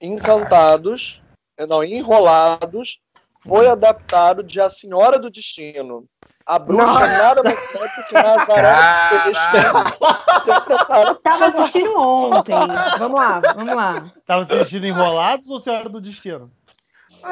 Encantados, não, Enrolados, foi adaptado de A Senhora do Destino. A bruxa nada mais é do que Nazaré *laughs* Tava assistindo ontem. Vamos lá, vamos lá. Tava assistindo Enrolados ou Senhora do Destino?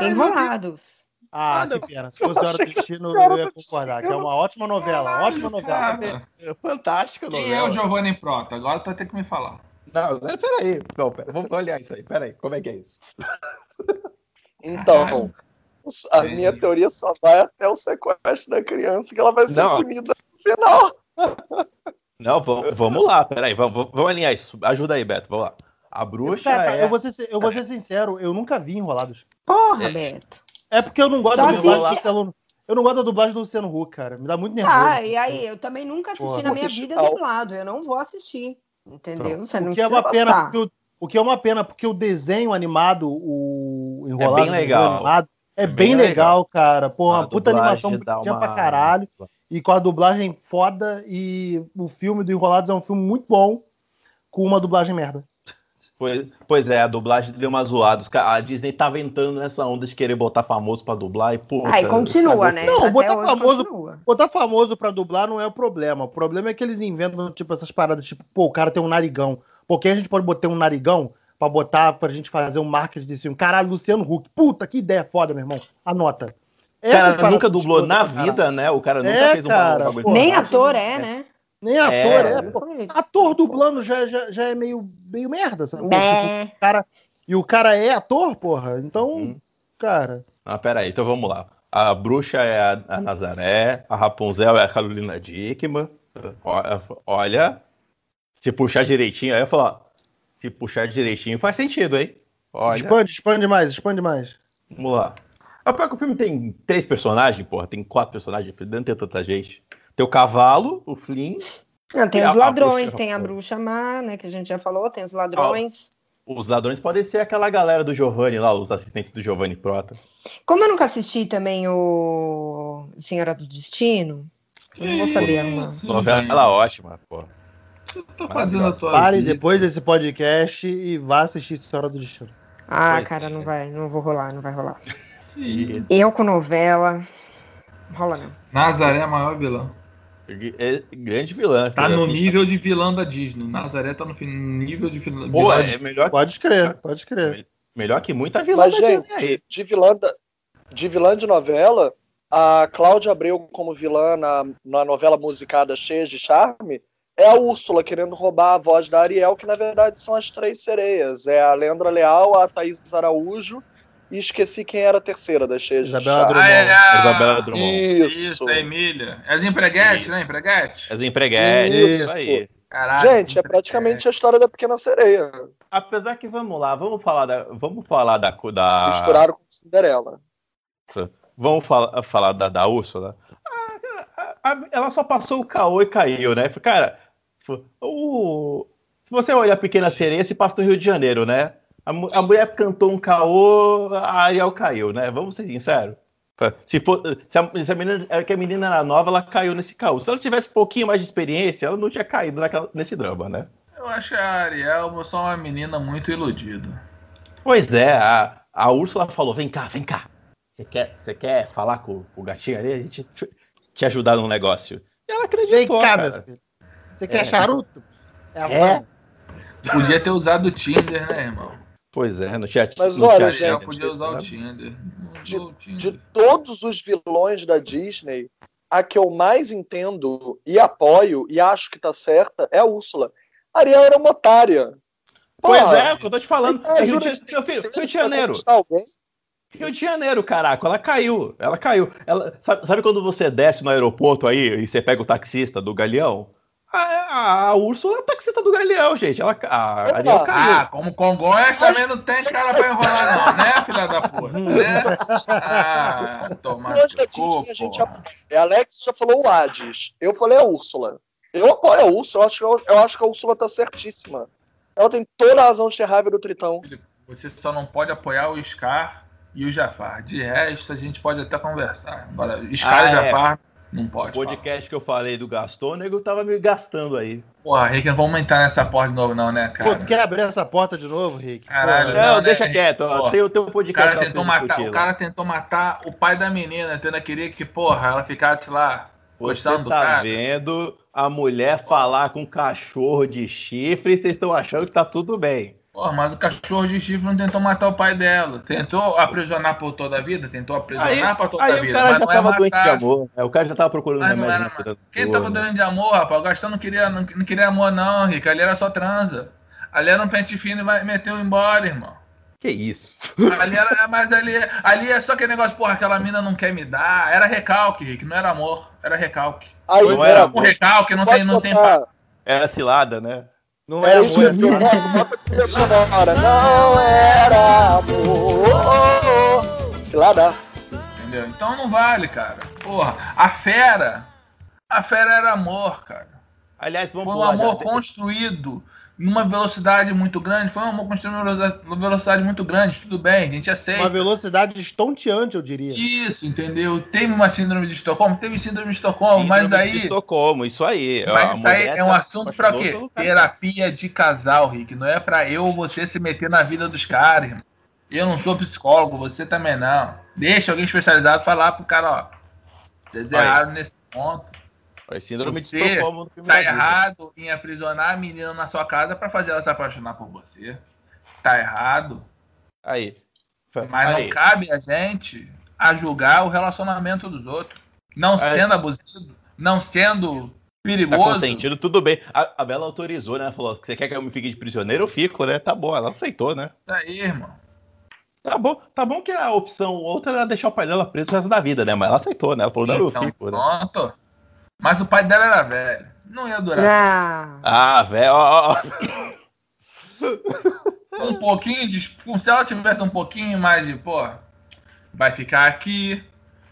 Enrolados. Ah, que pena. Se fosse Hora do Destino, eu ia concordar. Que é uma ótima novela. Ótima novela. É fantástica novela. Quem é o Giovanni Prota? Agora tu vai ter que me falar. Não, peraí. Não, pera, vamos olhar isso aí. Peraí, como é que é isso? *laughs* Então, a minha teoria só vai até o sequestro da criança, que ela vai ser punida no final. Não, vamos, vamos lá, peraí, vamos, vamos alinhar isso. Ajuda aí, Beto, vamos lá. A bruxa Cara, é... eu, vou ser, eu vou ser sincero, eu nunca vi Enrolados. Porra, É. Beto. É porque eu não gosto Só da dublagem do. Luciano. Eu não gosto da dublagem do Luciano Huck, cara. Me dá muito nervoso. Ah, e aí, eu também nunca assisti Porra. na minha vida dublado. Eu não vou assistir. Entendeu? Você não O que é uma pena, gostar. porque o, o que é uma pena, porque o desenho animado, o enrolado bem do desenho legal. animado, é, É bem, bem legal, cara. Porra, A uma puta animação bonitinha uma- pra caralho. E com a dublagem foda. E o filme do Enrolados é um filme muito bom, com uma dublagem merda. Pois, pois é, a dublagem deu uma zoada. A Disney tava entrando nessa onda de querer botar famoso pra dublar e, pô. Aí continua, né? Não, Até botar famoso- continua. Botar famoso pra dublar não é o problema. O problema é que eles inventam, tipo, essas paradas, tipo, pô, o cara tem um narigão. Porque a gente pode botar um narigão pra botar pra gente fazer um marketing desse filme. Caralho, Luciano Huck. Puta, que ideia foda, meu irmão. Anota. O Essas cara nunca dublou na vida, né? O cara nunca É, fez um cara, bagulho. Nem ator dublagem, é, né? Nem ator, É, é. pô. Ator dublando já, já, já é meio, meio merda, sabe? Tipo, É. o cara, e o cara é ator, porra. Então, Uhum. cara. Ah, peraí, então vamos lá. A bruxa é a, a Nazaré, a Rapunzel é a Carolina Dickman. Olha, se puxar direitinho, aí eu falar, se puxar direitinho faz sentido, hein? Olha, Expande, expande mais, expande mais. vamos lá. A pior que o filme tem três personagens, porra, tem quatro personagens, não tem tanta gente. Tem o cavalo, o Flynn, Não, tem a- os a ladrões, bruxa- tem a bruxa má, né? Que a gente já falou, tem os ladrões. os ladrões podem ser aquela galera do Giovanni lá, os assistentes do Giovanni Prota. Como eu nunca assisti também o Senhora do Destino, eu não vou saber uma. Novela gente. ótima, tá fazendo a tua Pare vida. depois desse podcast e vá assistir Senhora do Destino. Ah, Pois cara, é. não vai, não vou rolar, não vai rolar. Eu com novela, rola não. Nazaré é a maior vilã. É grande vilã. Tá no nível de vilã da Disney. Nazaré tá no nível de vilã. Pô, vilã é de- melhor, Pode crer, pode crer. melhor que muita vilã Mas, da gente, Disney aí. de vilã, da- de vilã de novela, a Cláudia Abreu como vilã na, na novela musicada Cheia de Charme é a Úrsula querendo roubar a voz da Ariel, que na verdade são as três sereias. É a Leandra Leal, a Thaís Araújo e esqueci quem era a terceira das Cheias de Isabela Charme. Drummond. Ah, é a... Isabela Drummond. Isso. Isso, a Emília. É as empreguetes, né? Empreguete? As empreguetes, Isso. isso aí. Caralho. Gente, é praticamente a história da Pequena Sereia. Apesar que, vamos lá, vamos falar da. Vamos falar da. da Misturaram com Cinderela. vamos falar, falar da, da Úrsula. Ah, a- a- ela só passou o caô e caiu, né? Cara, o, se você olhar a Pequena Sereia, se passa no Rio de Janeiro, né? A, a mulher cantou um caô, a Ariel caiu, né? Vamos ser sinceros. Se, for, se, a, se a menina, é que a menina era nova, ela caiu nesse caô. Se ela tivesse um pouquinho mais de experiência, ela não tinha caído naquela- nesse drama, né? Eu acho a Ariel só uma menina muito iludida. Pois é, a, a Úrsula falou: vem cá, vem cá. Você quer, você quer falar com, com o gatinho ali? A gente te- ajudar num negócio. E ela Vem acreditou. cá, cara. meu filho. Você quer É. charuto? É. Podia ter usado o Tinder, né, irmão? Pois é, no chat. Mas no olha, chat, Ariel gente, podia usar o? Tinder. De- usou o Tinder. De todos os vilões da Disney, a que eu mais entendo e apoio e acho que tá certa é a Úrsula. A Ariel era uma otária. Pois Porra, é, o que eu tô te falando. É Rio, de, de Rio, de Janeiro. Rio de Janeiro, caraca. Ela caiu. Ela caiu. Ela, sabe, sabe quando você desce no aeroporto aí e você pega o taxista do Galeão? A, a, a Úrsula é a taxista do Galeão, gente. Ela, a Opa. Ariel caiu. Ah, como Congonhas também não tem cara pra enrolar, não, né, filha da puta? Né? Ah, tomar cu, a gente porra. É, Alex já falou o Hades. Eu falei a Úrsula. Eu apoio a Úrsula. Eu acho, que, eu, eu acho que a Úrsula tá certíssima. Ela tem toda a razão de ter raiva do Tritão. Você só não pode apoiar o Scar e o Jafar. De resto, a gente pode até conversar. Agora, Scar Ah, e é. Não O pode. podcast que eu falei do Gaston, o nego tava me gastando aí. Porra, Rick, não vamos entrar nessa porta de novo, não, né, Pô, cara? tu quer abrir essa porta de novo, Rick? Caralho, Porra. Não, né? deixa quieto. ó, Pô, Tem, o- tem um O podcast cara, tentou matar, o cara tentou matar o pai da menina, então ainda queria que, porra, ela ficasse lá Você gostando do tá cara. vendo a mulher falar com um cachorro de chifre e vocês estão achando que tá tudo bem. Porra, mas o cachorro de chifre não tentou matar o pai dela. Tentou aprisionar por toda a vida? Tentou aprisionar Aí, por toda aí a o vida. cara mas já não é tava doente de amor. né? O cara já tava procurando Mas não era, Quem tava né? dando de amor, rapaz? O Gastão não queria, não, não queria amor, não, Rica. Ali era só transa. Ali era um pente fino e vai, meteu embora, irmão. Que isso? Ali era, mas ali, ali é só aquele negócio, porra, aquela mina não quer me dar. Era recalque, Rick, não era amor, era recalque. Aí, Não era O recalque não tem, não tem Era cilada, né? Não É é isso que eu amor, é sonora. Não era amor. Se lá dá. Entendeu? Então não vale, cara. Porra, a fera. A fera era amor, cara. Aliás, vamos Foi um amor já. Numa velocidade muito grande. Foi um amor construído numa velocidade- muito grande. Tudo bem, a gente aceita. Uma velocidade estonteante, eu diria. Isso, entendeu? Teve uma síndrome de Estocolmo? Teve síndrome de Estocolmo, mas Síndrome de aí. Estocolmo, isso aí. Mas isso aí é um se assunto pra apaixonou quê? Terapia de casal, Rick. Não é pra eu ou você se meter na vida dos caras, irmão. Eu não sou psicólogo, você também não. Deixa alguém especializado falar pro cara, ó. Vocês erraram nesse ponto. Foi síndrome Você de Estocolmo no Tá errado em aprisionar a menina na sua casa pra fazer ela se apaixonar por você. Tá errado. Aí. Mas aí. não cabe a gente a julgar o relacionamento dos outros. Não Aí. sendo abusivo, não sendo Tá perigoso. consentido, tudo bem. A, a Bela autorizou, né? Ela falou: você quer que eu me fique de prisioneiro? Eu fico, né? Tá bom, ela aceitou, né? Isso aí, irmão. Tá bom, tá bom que a opção outra era deixar o pai dela preso o resto da vida, né? Mas ela aceitou, né? Ela falou: não, eu Então, fico, né? pronto. Mas o pai dela era velho. Não ia durar. Ah, Ah, velho. Um pouquinho de. Se ela tivesse um pouquinho mais de, pô, vai ficar aqui,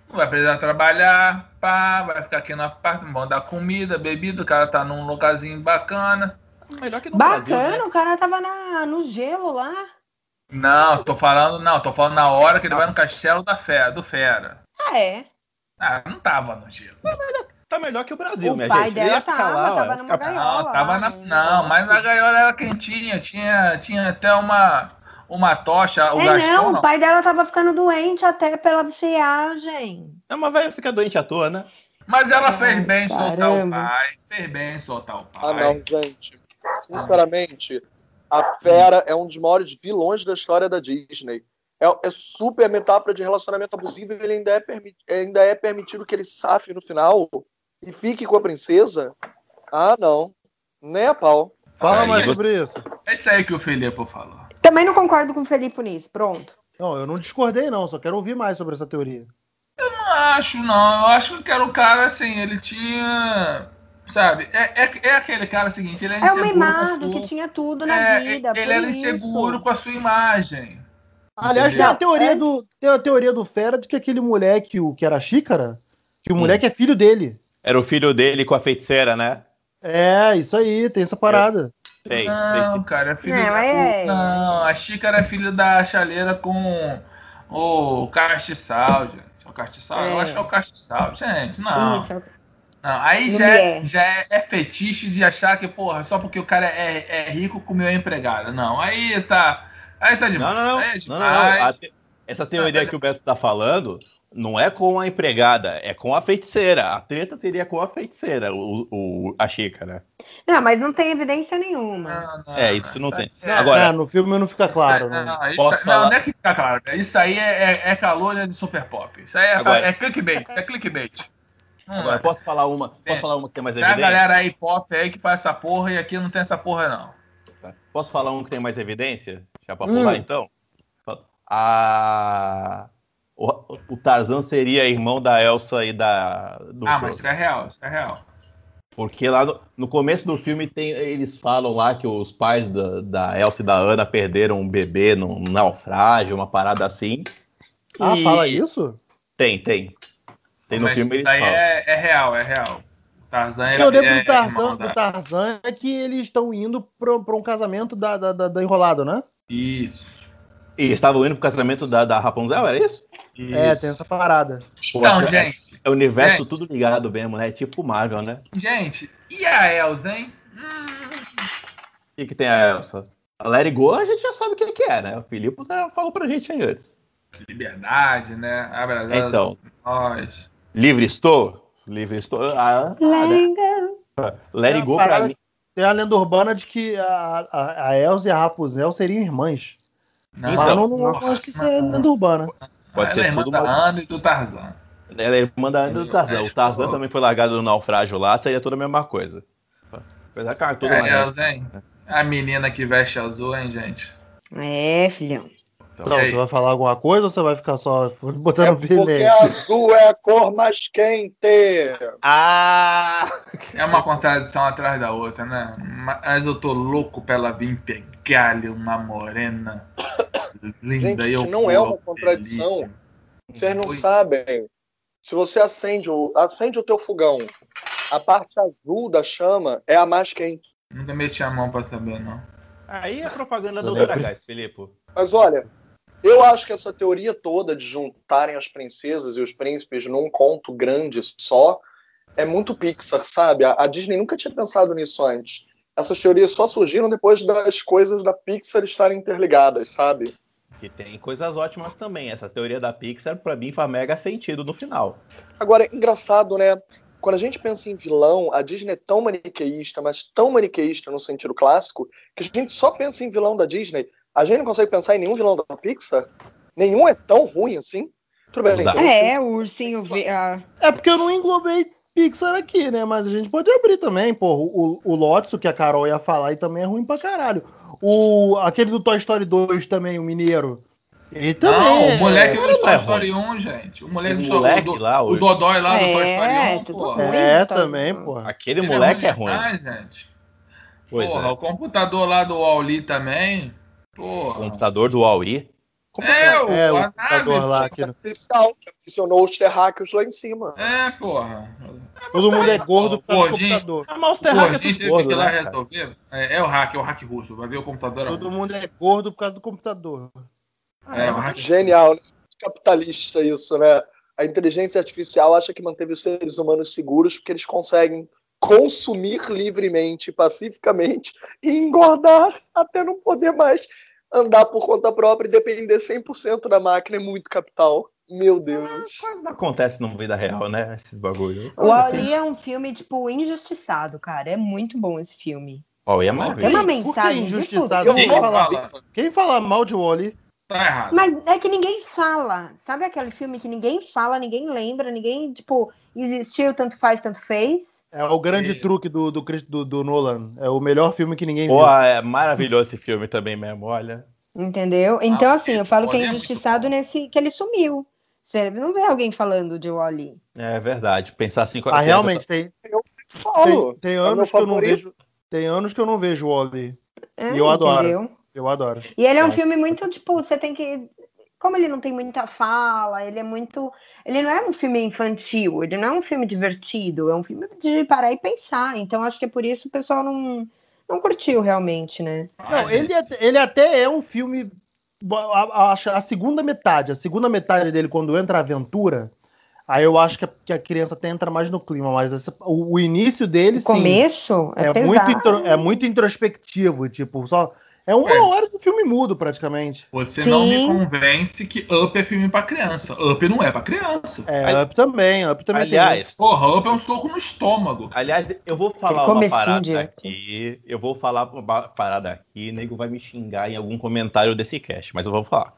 não vai precisar trabalhar, pá, vai ficar aqui no apartamento, vão dar comida, bebida, o cara tá num lugarzinho bacana. Melhor que no Brasil, bacana, né? o cara tava na, no gelo lá. Não, tô falando, não, tô falando na hora que ele vai no castelo da fera, do Fera. Ah, é. Ah, não tava no gelo. Tá melhor que o Brasil, O minha pai gente. dela tava, lá, tava numa gaiola. Não, tava na. Não, mas a gaiola era quentinha, tinha, tinha até uma, uma tocha. O É, Gastão não, não. o pai dela tava ficando doente até pela friagem. Não, mas vai ficar doente à toa, né? Mas ela Ai, fez bem em soltar o caramba. pai. Fez bem em soltar o pai. Ah, não, gente. Sinceramente, a Fera é um dos maiores vilões da história da Disney. É, é super metáfora de relacionamento abusivo e ele ainda é, ainda é permitido que ele safe no final e fique com a princesa. Ah, não. Nem a pau. Fala Aí mais você- sobre isso. É isso aí que o Felipe falou. Também não concordo com o Felipe nisso. Pronto. Não, eu não discordei, não, só quero ouvir mais sobre essa teoria. Não acho, não. Eu acho que era o cara assim, ele tinha. Sabe? É, é, é aquele cara seguinte, ele é É o inseguro com a mimado sua- que tinha tudo na É, vida. ele era isso. inseguro com a sua imagem. Aliás, tem a teoria É. do tem a teoria do Fera de que aquele moleque, o que era a xícara, que o Hum. moleque é filho dele. Era o filho dele com a feiticeira, né? É, isso aí, tem essa parada. Tem, tem Não, sim. cara, é filho Não, da. é- Não, a Xícara é filho da chaleira com o castiçal, gente. O castiçal? Eu É. acho que é o castiçal. Gente, não. Isso. Não, aí já, é, é. já é, é fetiche de achar que, porra, só porque o cara é, é rico comeu a empregada. Não, aí tá. Aí tá Não, demais. não, não. É não, não, não. te- Essa teoria que o Beto tá falando não é com a empregada, é com a feiticeira. A treta seria com a feiticeira, o, o- a xícara. Não, mas não tem evidência nenhuma. Não, não, É, isso não tem. é- Agora- É, no filme não fica claro. aí- né? Não, isso falar? não, não é que fica claro. Isso aí é, é, é calúnia de super pop. Isso aí é, Agora- é clickbait. Isso é clickbait. Hum, Agora, posso falar uma, posso É. falar uma que tem mais Tem a evidência? galera aí pop aí que faz essa porra e aqui não tem essa porra, não. Posso falar um que tem mais evidência? Já pra Hum. pular, então? A... O, o Tarzan seria irmão da Elsa e da... Do Ah, mas isso é real, isso é real. Porque lá no, no começo do filme tem, eles falam lá que os pais da, da Elsa e da Ana perderam um bebê num naufrágio, uma parada assim. Ah, E- fala isso? Tem, tem. Tem no mas filme isso eles aí falam. é, é real, é real. O Tarzan é, eu lembro é, do Tarzan, do Tarzan é que eles estão indo pra, pra um casamento da, da, da, da Enrolado, né? Isso. E estavam indo pro casamento da, da Rapunzel, era isso? É, isso. tem essa parada. Pô, Então, é- gente, É o universo gente. tudo ligado mesmo, né? Tipo Marvel, né? gente, e a Elsa, hein? O que, que tem a Elsa? A It Go a gente já sabe o que, que é, né? O Filipe já falou pra gente aí antes. liberdade, né? Abra as asas Então, nós. livre estou? Livre estou. Ah, ah, né? É uma Go pra mim. Tem a lenda urbana de que a, a, a Elsa e a Rapunzel seriam irmãs. Não, Então, Mas não, não, nossa, não acho que isso é lenda urbana. Pode ela ser é irmã tudo da uma- Ana e do Tarzan. Ela é irmã da Ana do Tarzan. O Tarzan também foi largado no naufrágio lá, seria tudo a mesma coisa. Apesar que a tudo É, mais. Elsa, hein? A menina que veste azul, hein, gente? É, filhão. Então, você vai falar alguma coisa ou você vai ficar só *laughs* botando é Porque azul é a cor mais quente. Ah! É uma contradição atrás da outra, né? Mas eu tô louco pra ela vir pegar-lhe uma morena linda. Gente, eu não é uma contradição. Feliz. Vocês não Oi. sabem. Se você acende o, acende o teu fogão, a parte azul da chama é a mais quente. Nunca meti a mão pra saber, não. Aí é propaganda do Dragás, Filipe. Mas olha, eu acho que essa teoria toda de juntarem as princesas e os príncipes num conto grande só é muito Pixar, sabe? A, Disney nunca tinha pensado nisso antes. Essas teorias só surgiram depois das coisas da Pixar estarem interligadas, sabe? Que tem coisas ótimas também. Essa teoria da Pixar, para mim, faz mega sentido no final. Agora, é engraçado, né? Quando a gente pensa em vilão, a Disney é tão maniqueísta, mas tão maniqueísta no sentido clássico, que a gente só pensa em vilão da Disney. A gente não consegue pensar em nenhum vilão da Pixar. Nenhum é tão ruim assim. Tudo bem. Então, é, o ursinho. A... É porque eu não englobei Pixar aqui, né? Mas a gente pode abrir também, pô. O, o Lotso, que a Carol ia falar, e também é ruim pra caralho. O, aquele do Toy Story 2 também, o Mineiro. Ele também. Não, o moleque é, do Toy Story 1, gente. O moleque, o moleque do, lá, o Dodói lá do Toy Story 1, pô. É, também, pô. Aquele Ele moleque é ruim. É ruim. gente. Pois porra, é. o computador lá do Wally também. Porra. O computador do Wally? É, o, é, o computador lá que artificial que aficionou os terráqueos lá em cima. É, porra. Todo mundo é gordo por causa do computador. Ah, mas os terráqueos é teve gordo, que ir lá né, resolver. É, é, o hack, é o hack russo. Vai ver o computador. Todo mundo é gordo por causa do computador. É, é Genial, né? Capitalista isso, né? A inteligência artificial acha que manteve os seres humanos seguros porque eles conseguem consumir livremente, pacificamente e engordar até não poder mais andar por conta própria e depender 100% da máquina é muito capital. Meu Deus. Ah, não acontece na vida real, né? Esse bagulho. O Ali é um filme, tipo, injustiçado, cara. É muito bom esse filme. Oh, é mais Tem uma mensagem. injustiçado? Quem, fala, quem fala mal de Wally? Tá errado. Mas é que ninguém fala. Sabe aquele filme que ninguém fala, ninguém lembra, ninguém, tipo, existiu, tanto faz, tanto fez? É o grande truque do, do, do, do, Nolan. É o melhor filme que ninguém Pô, viu. é maravilhoso esse filme também mesmo, olha. Entendeu? Então, ah, assim, eu falo que é injustiçado nesse. que ele sumiu. Você não vê alguém falando de Wally. É verdade. Pensar assim. Ah, realmente, tem. Tem, tem é anos que eu não vejo. Tem anos que eu não vejo Wally. É, e eu adoro. Entendeu? Eu adoro. E ele é um é. filme muito, tipo, você tem que como ele não tem muita fala, ele é muito. Ele não é um filme infantil, ele não é um filme divertido, é um filme de parar e pensar. Então acho que é por isso o pessoal não, não curtiu realmente, né? Não, ele, ele até é um filme. A, a, a, segunda metade, a segunda metade dele, quando entra a aventura, aí eu acho que a, que a criança até entra mais no clima, mas esse, o, o, início dele. O sim, começo é, é muito, intro, é muito introspectivo, tipo, só é uma é. hora do filme mudo, praticamente. Você Sim. não me convence que Up é filme pra criança. Up não é pra criança. É, Up também. Up também Aliás, tem. Porra, Up é um soco no estômago. Aliás, eu vou falar uma parada aqui. Eu vou falar uma parada aqui. Nego vai me xingar em algum comentário desse cast, mas eu vou falar.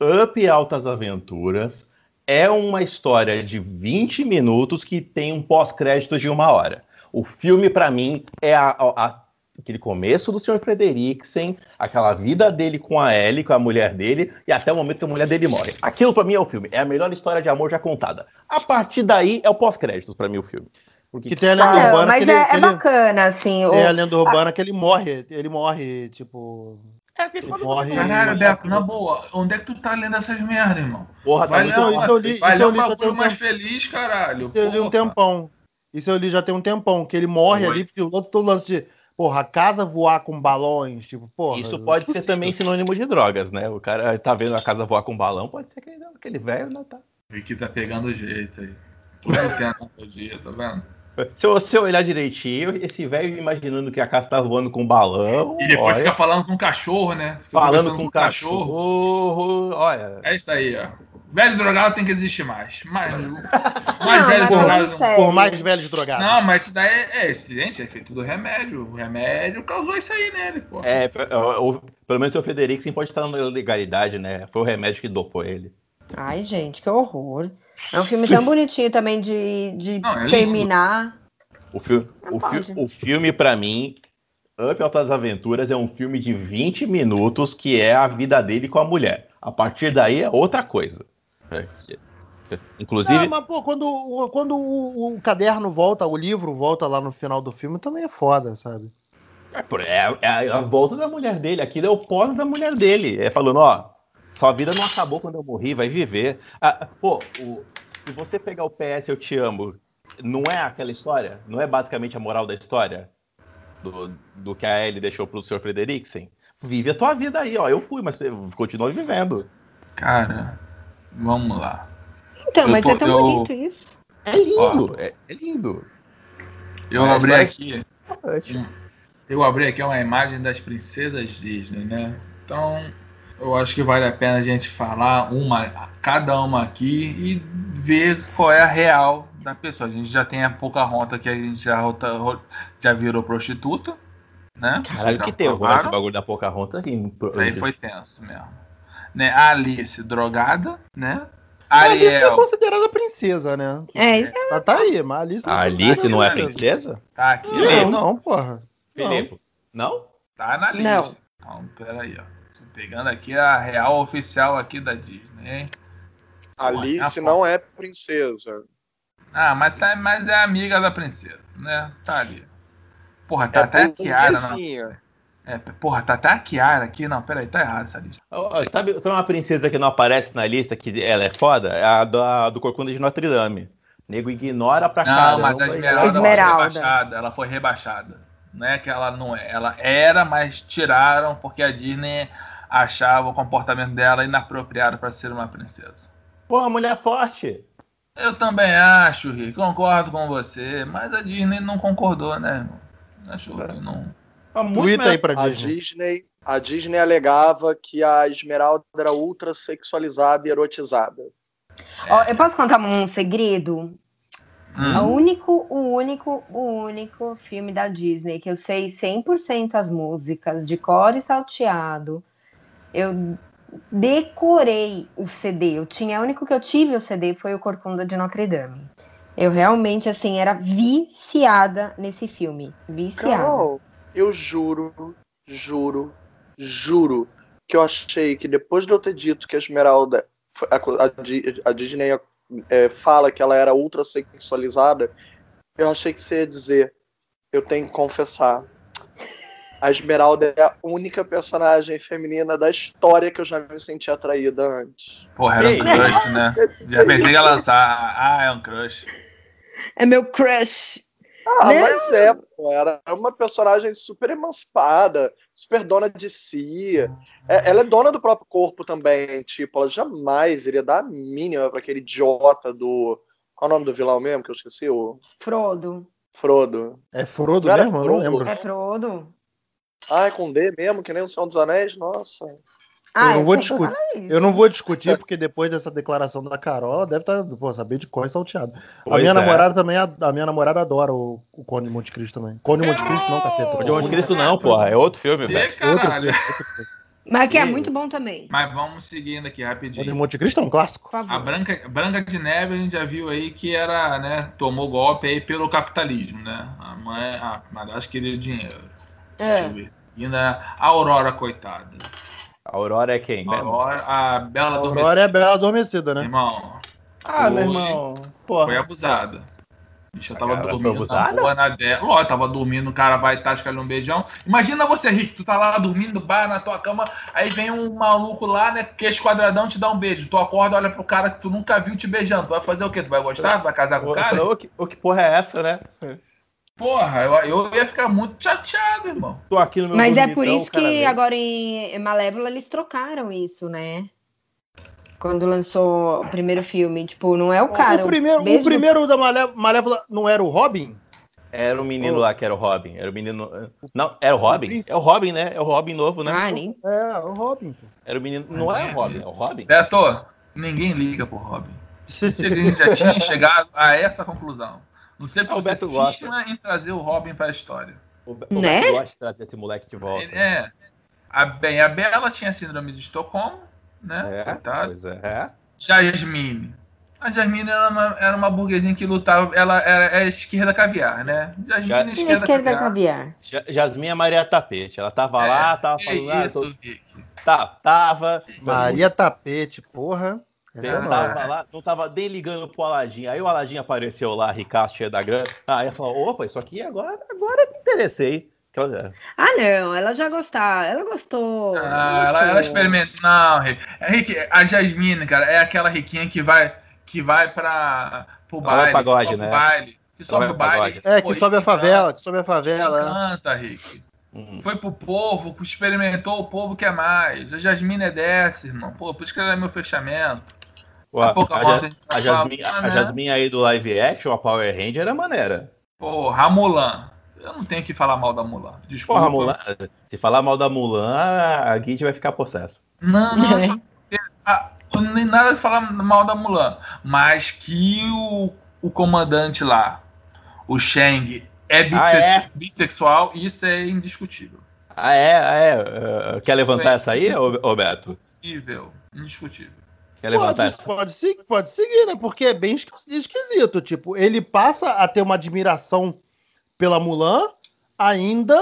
Up Altas Aventuras é uma história de 20 minutos que tem um pós-crédito de uma hora. O filme, para mim, é a, a aquele começo do Sr. Frederiksen, aquela vida dele com a Ellie, com a mulher dele, e até o momento que a mulher dele morre. Aquilo para mim é o filme, é a melhor história de amor já contada. A partir daí é o pós-créditos para mim o filme. Porque... Que tem a lenda ah, urbana mas que ele, é, é bacana, assim. Tem o... a lenda urbana que ele morre, ele morre, tipo... É, ele morre... Caralho, Beto, na boa, onde é que tu tá lendo essas merdas, irmão? Porra, vai tá muito... Isso eu li, vai isso eu li um mais feliz, caralho. Isso eu li um tempão. Isso eu li já tem um tempão, que ele morre Oi. ali, porque o outro lance de porra, a casa voar com balões, tipo, porra. Isso pode ser também sinônimo de drogas, né? O cara tá vendo a casa voar com balão, pode ser aquele, aquele velho, né? Tá. que tá pegando jeito aí. *laughs* Tudo tem analogia, tá vendo? Se você olhar direitinho, esse velho imaginando que a casa tá voando com balão. E depois olha, fica falando com o cachorro, né? Fica falando com o cachorro. cachorro. Olha. É isso aí, ó. Velho drogado tem que existir mais. Mais, mais não, velhos drogados. Por mais velhos drogados. Não, mas isso daí é, é gente, é feito do remédio. O remédio causou isso aí nele, pô. É, o, pelo menos o Frederico sim pode estar na legalidade, né? Foi o remédio que dopou ele. Ai, gente, que horror. É um filme tão *laughs* bonitinho também de, de não, é terminar. O, fi o, fi o filme, para mim, Up Altas Aventuras é um filme de 20 minutos que é a vida dele com a mulher. A partir daí é outra coisa. É, inclusive. Não, mas, pô, quando, quando o, o, caderno volta, o livro volta lá no final do filme, também é foda, sabe? É, é, é a volta da mulher dele. Aquilo é o pós da mulher dele. É falando, ó, sua vida não acabou quando eu morri, vai viver. Ah, pô, o, se você pegar o PS Eu Te Amo, não é aquela história? Não é basicamente a moral da história? Do, do que a Ellie deixou pro Sr. Frederiksen? Vive a tua vida aí, ó. Eu fui, mas você continua vivendo. Cara, vamos lá. Então, mas tô, é tão eu... bonito isso. É lindo, é, é, lindo. Eu mas abri aqui. Eu abri aqui uma imagem das princesas Disney, né? Então, eu acho que vale a pena a gente falar uma, cada uma aqui e ver qual é a real da pessoa. A gente já tem a Pocahontas que a gente já, já virou prostituta, né? Caralho, que terror esse bagulho da Pocahontas. Isso aí foi tenso mesmo. Né? A Alice, drogada, né? A Alice não é considerada princesa, né? É, isso é. Tá, tá aí, mas a Alice não, a Alice não é princesa? Tá aqui. Não, não, porra. Felipe, não? Tá na lista. Não. Então, peraí, ó. Pegando aqui a real oficial aqui da Disney, hein? Alice não é princesa. Ah, mas, tá, mas é amiga da princesa, né? Tá ali. Porra, tá é até a Kiara. Não. É, porra, tá até a Kiara aqui. Não, peraí, tá errado essa lista. sabe, sabe uma princesa que não aparece na lista, que ela é foda? É a do, do Corcunda de Notre Dame. O nego ignora pra cá. Não, mas a Esmeralda, Esmeralda. Foi rebaixada. Ela foi rebaixada. Não é que ela não é. Ela era, mas tiraram porque a Disney achava o comportamento dela inapropriado para ser uma princesa. Pô, mulher forte. Eu também acho, Rick. Concordo com você. Mas a Disney não concordou, né? Achou que não. Muito aí pra a Disney. Disney. A Disney alegava que a Esmeralda era ultra sexualizada e erotizada. É. eu posso contar um segredo? Hum. O único, o único, o único filme da Disney que eu sei 100% as músicas de cor e salteado eu decorei o CD. Eu tinha, o único que eu tive o CD foi o Corcunda de Notre Dame. Eu realmente, assim, era viciada nesse filme. Viciada. Carol, eu juro, juro, juro que eu achei que depois de eu ter dito que a Esmeralda, a, a, a Disney é, fala que ela era ultra sexualizada, eu achei que você ia dizer, eu tenho que confessar, a Esmeralda é a única personagem feminina da história que eu já me senti atraída antes. Porra, era um crush, né? Já pensei em lançar. Ah, é um crush. É meu crush. Ah, né? mas é, pô, era uma personagem super emancipada, super dona de si. É, ela é dona do próprio corpo também, tipo, ela jamais iria dar a mínima para aquele idiota do. Qual é o nome do vilão mesmo que eu esqueci? O... Frodo. Frodo. É Frodo mesmo? Frodo. Eu não lembro. É Frodo. Ah, é com D mesmo, que nem o Senhor dos Anéis? Nossa. Ah, eu, não vou discutir, eu não vou discutir, porque depois dessa declaração da Carol, deve estar, tá, pô, saber de cor e salteado. Pois a minha é. namorada também, a, minha namorada adora o, o Conde de Monte Cristo também. Conde de Monte Cristo não, caceta. Conde de Monte Cristo não, porra, é outro filme, velho. Outro filme, outro filme. Mas que é muito bom também. Mas vamos seguindo aqui rapidinho. Conde de Monte Cristo é um clássico. A Branca, Branca de Neve a gente já viu aí que era, né, tomou golpe aí pelo capitalismo, né? A mãe, a madrasta queria dinheiro. É. Deixa eu ver. Ainda a Aurora, coitada. A Aurora é quem? A Aurora, a Bela a Aurora é a Bela Adormecida, né? Irmão. Ah, meu irmão. Porra. Foi abusada. A bicha tava dormindo na rua na dela. Ó, tava dormindo, o cara vai tascar ali um beijão. Imagina você, Rick, tu tá lá dormindo no bar, na tua cama, aí vem um maluco lá, né, queixo quadradão, te dá um beijo. Tu acorda, olha pro cara que tu nunca viu te beijando. Tu vai fazer o quê? Tu vai gostar? Tu vai casar com o cara? O que, o que porra é essa, né? Porra, eu, eu ia ficar muito chateado, irmão. Tô aqui no meu Mas é por isso que agora em Malévola eles trocaram isso, né? Quando lançou o primeiro filme. Tipo, não é o cara. O primeiro, o primeiro da Malévola não era o Robin? Era o menino oh. lá que era o Robin. Era o menino. Não, era o Robin? É o Robin, né? É o Robin novo, né? Ah, nem. É, o Robin. Era o menino. Não é o Robin, é o Robin. Beto, ninguém liga pro Robin. Se a gente já tinha *laughs* chegado a essa conclusão. Não sei porque o Beto gosta em trazer o Robin para a história. O, o né? Beto gosta de trazer esse moleque de volta. É. A, bem, a Bela tinha síndrome de Estocolmo, né? É, pois é. Jasmine. A Jasmine era uma, era uma burguesinha que lutava. Ela era, é esquerda caviar, né? Jasmine ja, esquerda, esquerda caviar. caviar. Jasmine é Maria Tapete. Ela tava é, lá, tava falando. Ah, isso, tô... Tá, tava. Maria Tapete, porra. Essa é tava lá, não tava nem ligando pro Aladim. Aí o Aladim apareceu lá, ricaço, cheio da grana. Aí ela falou: opa, isso aqui agora, agora me interessei. Ah, não, ela já gostava, ela gostou. Ah, ela, ela, ela experimenta. Não, Rick, a Jasmine, cara, é aquela riquinha que vai, que vai pra, pro baile. Pagode, né? baile. Que sobe o baile. É, que sobe a favela, que sobe a favela. Canta, Rick. Uhum. Foi pro povo, experimentou, o povo quer mais. A Jasmine é dessa, irmão. Pô, por isso que ela é meu fechamento. A, a, a, Jasmine, a né? Jasmine aí do live action, a Power Ranger, é maneira. Porra, a Mulan. Eu não tenho que falar mal da Mulan. Desculpa. Porra, Mulan, se falar mal da Mulan, a Guide vai ficar possesso. Não, não. nem nada de falar mal da Mulan. Mas que o, o comandante lá, o Shang, é, bissex ah, é? bissexual, isso é indiscutível. Ah, é? Ah, é? Uh, quer levantar é essa aí, Roberto? Indiscutível. Indiscutível. Quer levantar pode, essa? Pode, seguir, pode seguir, né? Porque é bem esquisito. Tipo, ele passa a ter uma admiração pela Mulan, ainda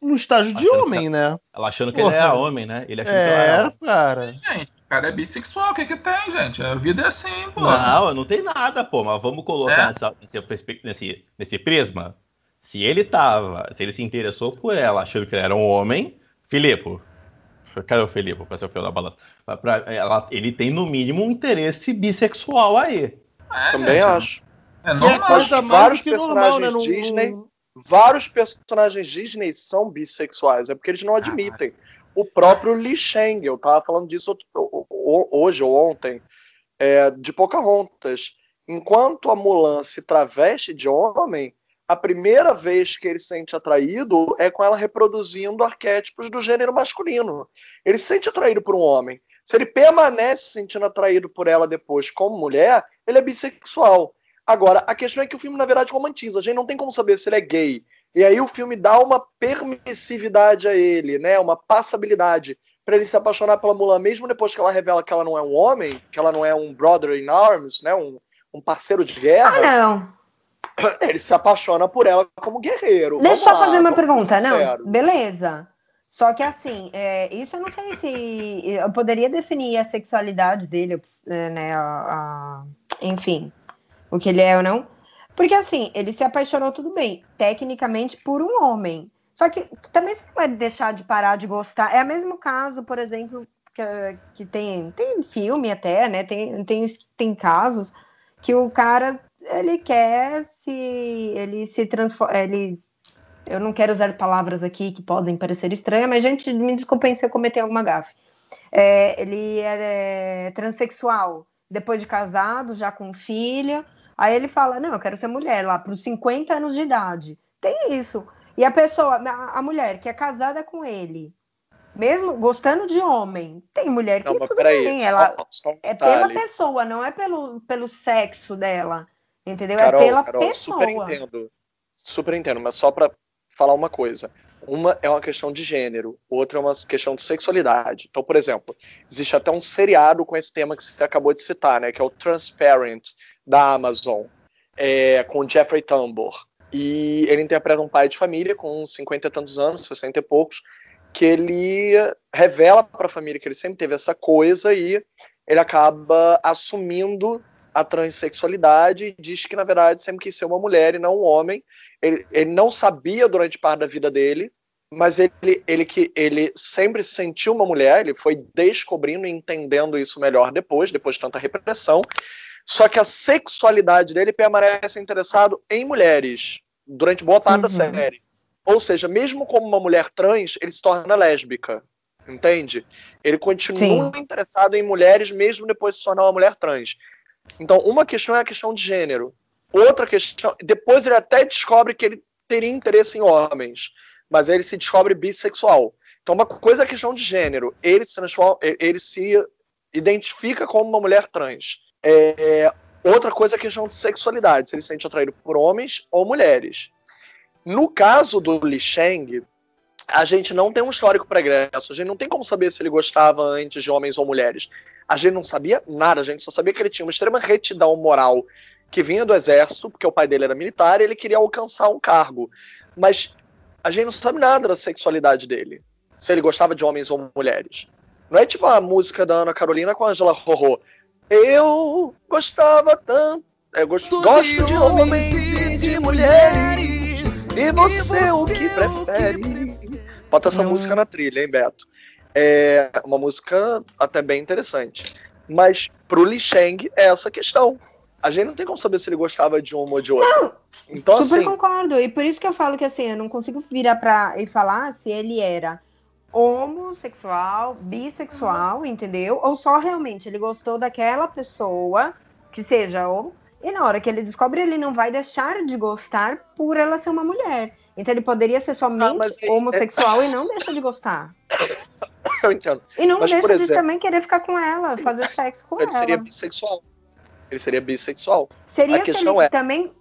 no estágio de homem, né? Ela achando que Porra. ele era homem, né? Ele achando é, que ela era cara. Gente, o cara é bissexual, o que que tem, gente? A vida é assim, pô. Não, não tem nada, pô, mas vamos colocar é? nessa, nesse, nesse, nesse prisma. Se ele tava, se ele se interessou por ela, achando que ele era um homem, Filipe, cadê o Filipe pra ser o fio da balança? Pra, ela, ele tem, no mínimo, um interesse bissexual aí. É, Também gente. acho. É normal. vários personagens normal, né? Disney, vários personagens Disney são bissexuais, é porque eles não admitem. O próprio Li Sheng, eu tava falando disso hoje ou ontem, é, de Pocahontas. Enquanto a Mulan se traveste de homem, a primeira vez que ele se sente atraído é com ela reproduzindo arquétipos do gênero masculino. Ele se sente atraído por um homem. Se ele permanece se sentindo atraído por ela depois como mulher, ele é bissexual. Agora, a questão é que o filme, na verdade, romantiza. A gente não tem como saber se ele é gay. E aí o filme dá uma permissividade a ele, né? Uma passabilidade para ele se apaixonar pela Mulan, mesmo depois que ela revela que ela não é um homem, que ela não é um brother in arms, né? Um, um parceiro de guerra. Ah, não. *coughs* Ele se apaixona por ela como guerreiro. Deixa eu fazer uma pergunta. Não, beleza. Só que assim, é, isso eu não sei se eu poderia definir a sexualidade dele, né? A, a, enfim, o que ele é ou não. Porque assim, ele se apaixonou tudo bem, tecnicamente por um homem. Só que também você vai deixar de parar de gostar. É o mesmo caso, por exemplo, que, que tem, tem filme até, né? Tem, tem, tem casos que o cara ele quer se ele se transforma, ele eu não quero usar palavras aqui que podem parecer estranhas, mas gente, me desculpem se eu cometer alguma gafe. É, ele é, é transexual, depois de casado, já com filha, Aí ele fala: Não, eu quero ser mulher lá para os 50 anos de idade. Tem isso. E a pessoa, a, a mulher que é casada com ele, mesmo gostando de homem, tem mulher que não, tudo bem, ela só, só um é pela pessoa, não é pelo, pelo sexo dela, entendeu? É Carol, é pela Carol, pessoa. Super entendo, super entendo, mas só para falar uma coisa. Uma é uma questão de gênero, outra é uma questão de sexualidade. Então, por exemplo, existe até um seriado com esse tema que você acabou de citar, né, que é o Transparent, da Amazon, é, com Jeffrey Tambor. E ele interpreta um pai de família com 50 e tantos anos, 60 e poucos, que ele revela para a família que ele sempre teve essa coisa e ele acaba assumindo a transexualidade e diz que, na verdade, sempre quis ser uma mulher e não um homem. Ele, ele não sabia durante parte da vida dele, mas ele, ele, que ele sempre sentiu uma mulher, ele foi descobrindo e entendendo isso melhor depois, depois de tanta repressão. Só que a sexualidade dele permanece interessado em mulheres durante boa parte uhum. da série. Ou seja, mesmo como uma mulher trans, ele se torna lésbica. Entende? Ele continua Sim. interessado em mulheres mesmo depois de se tornar uma mulher trans. Então, uma questão é a questão de gênero. Outra questão, depois ele até descobre que ele teria interesse em homens, mas ele se descobre bissexual. Então, uma coisa é a questão de gênero. Ele se transforma, ele se identifica como uma mulher trans. É, outra coisa é a questão de sexualidade, se ele se sente atraído por homens ou mulheres. No caso do Li Sheng, a gente não tem um histórico pregresso, a gente não tem como saber se ele gostava antes de homens ou mulheres. A gente não sabia nada, a gente só sabia que ele tinha uma extrema retidão moral que vinha do exército, porque o pai dele era militar e ele queria alcançar um cargo. Mas a gente não sabe nada da sexualidade dele, se ele gostava de homens ou mulheres. Não é tipo a música da Ana Carolina com a Angela Rorô. Eu gostava tanto. Eu gosto, gosto de homens e de mulheres. E você o que prefere? Bota essa música na trilha, hein, Beto? É uma música até bem interessante. Mas pro Li Sheng é essa questão. A gente não tem como saber se ele gostava de uma ou de outra. Não, então, super assim... concordo. E por isso que eu falo que assim, eu não consigo virar pra e falar se ele era homossexual, bissexual, uhum. entendeu? Ou só realmente ele gostou daquela pessoa, que seja ou e na hora que ele descobre, ele não vai deixar de gostar por ela ser uma mulher. Então ele poderia ser somente ah, homossexual é... e não deixa de gostar. *laughs* Eu entendo. E não mas, deixa exemplo, de também querer ficar com ela, fazer sexo com ele ela. Ele seria bissexual. Ele seria bissexual. Seria a questão é, também.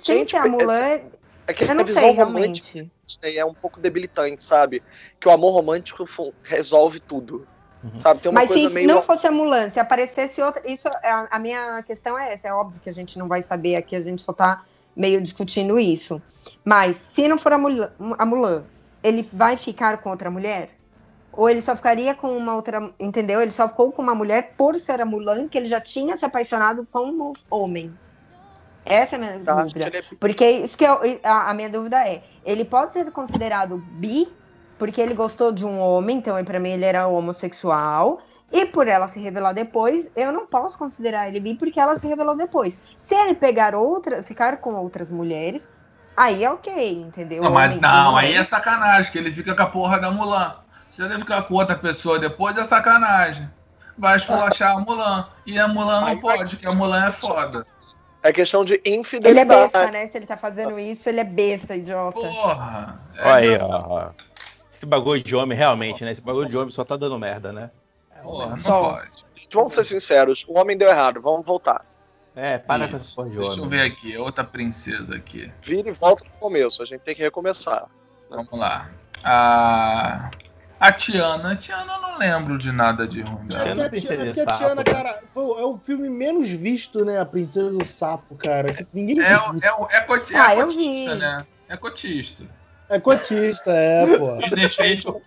Sem gente, ser a Mulan, é que a visão romântica é um pouco debilitante, sabe? Que o amor romântico resolve tudo. Uhum. Sabe? Tem uma Mas coisa se meio... não fosse a Mulan, se aparecesse outra. Isso, é, a, a minha questão é essa. É óbvio que a gente não vai saber aqui, a gente só tá meio discutindo isso. Mas se não for a Mulan, a Mulan, ele vai ficar com outra mulher? Ou ele só ficaria com uma outra. Entendeu? Ele só ficou com uma mulher por ser a Mulan, que ele já tinha se apaixonado como homem. Essa é a minha tá, dúvida. É... Porque isso que eu, a, a, minha dúvida é: ele pode ser considerado bi porque ele gostou de um homem, então para mim ele era homossexual. E por ela se revelar depois, eu não posso considerar ele bi porque ela se revelou depois. Se ele pegar outra, ficar com outras mulheres, aí é ok, entendeu? Não, mas não, aí é sacanagem, que ele fica com a porra da Mulan. Se ele ficar com outra pessoa depois, é sacanagem. Vai esculachar a Mulan. E a Mulan não pode, porque a Mulan é foda. É questão de infidelidade. Ele é besta, né? Se ele tá fazendo isso, ele é besta, idiota. Porra! É Olha aí, ó. Esse bagulho de homem, realmente, né? Esse bagulho de homem só tá dando merda, né? Porra, só. pode. Vamos ser sinceros, o homem deu errado, vamos voltar. É, para com essa porra de homem. Deixa eu ver aqui, é outra princesa aqui. Vira e volta pro começo, a gente tem que recomeçar. Né? Vamos lá. A... A Tiana, a Tiana eu não lembro de nada de ruim. É porque, a, é porque a Tiana, cara, foi, é o filme menos visto, né? A Princesa do Sapo, cara. Tipo, ninguém é, viu. É, é, coti ah, é cotista, né? É cotista. É cotista, é, pô. Defeito,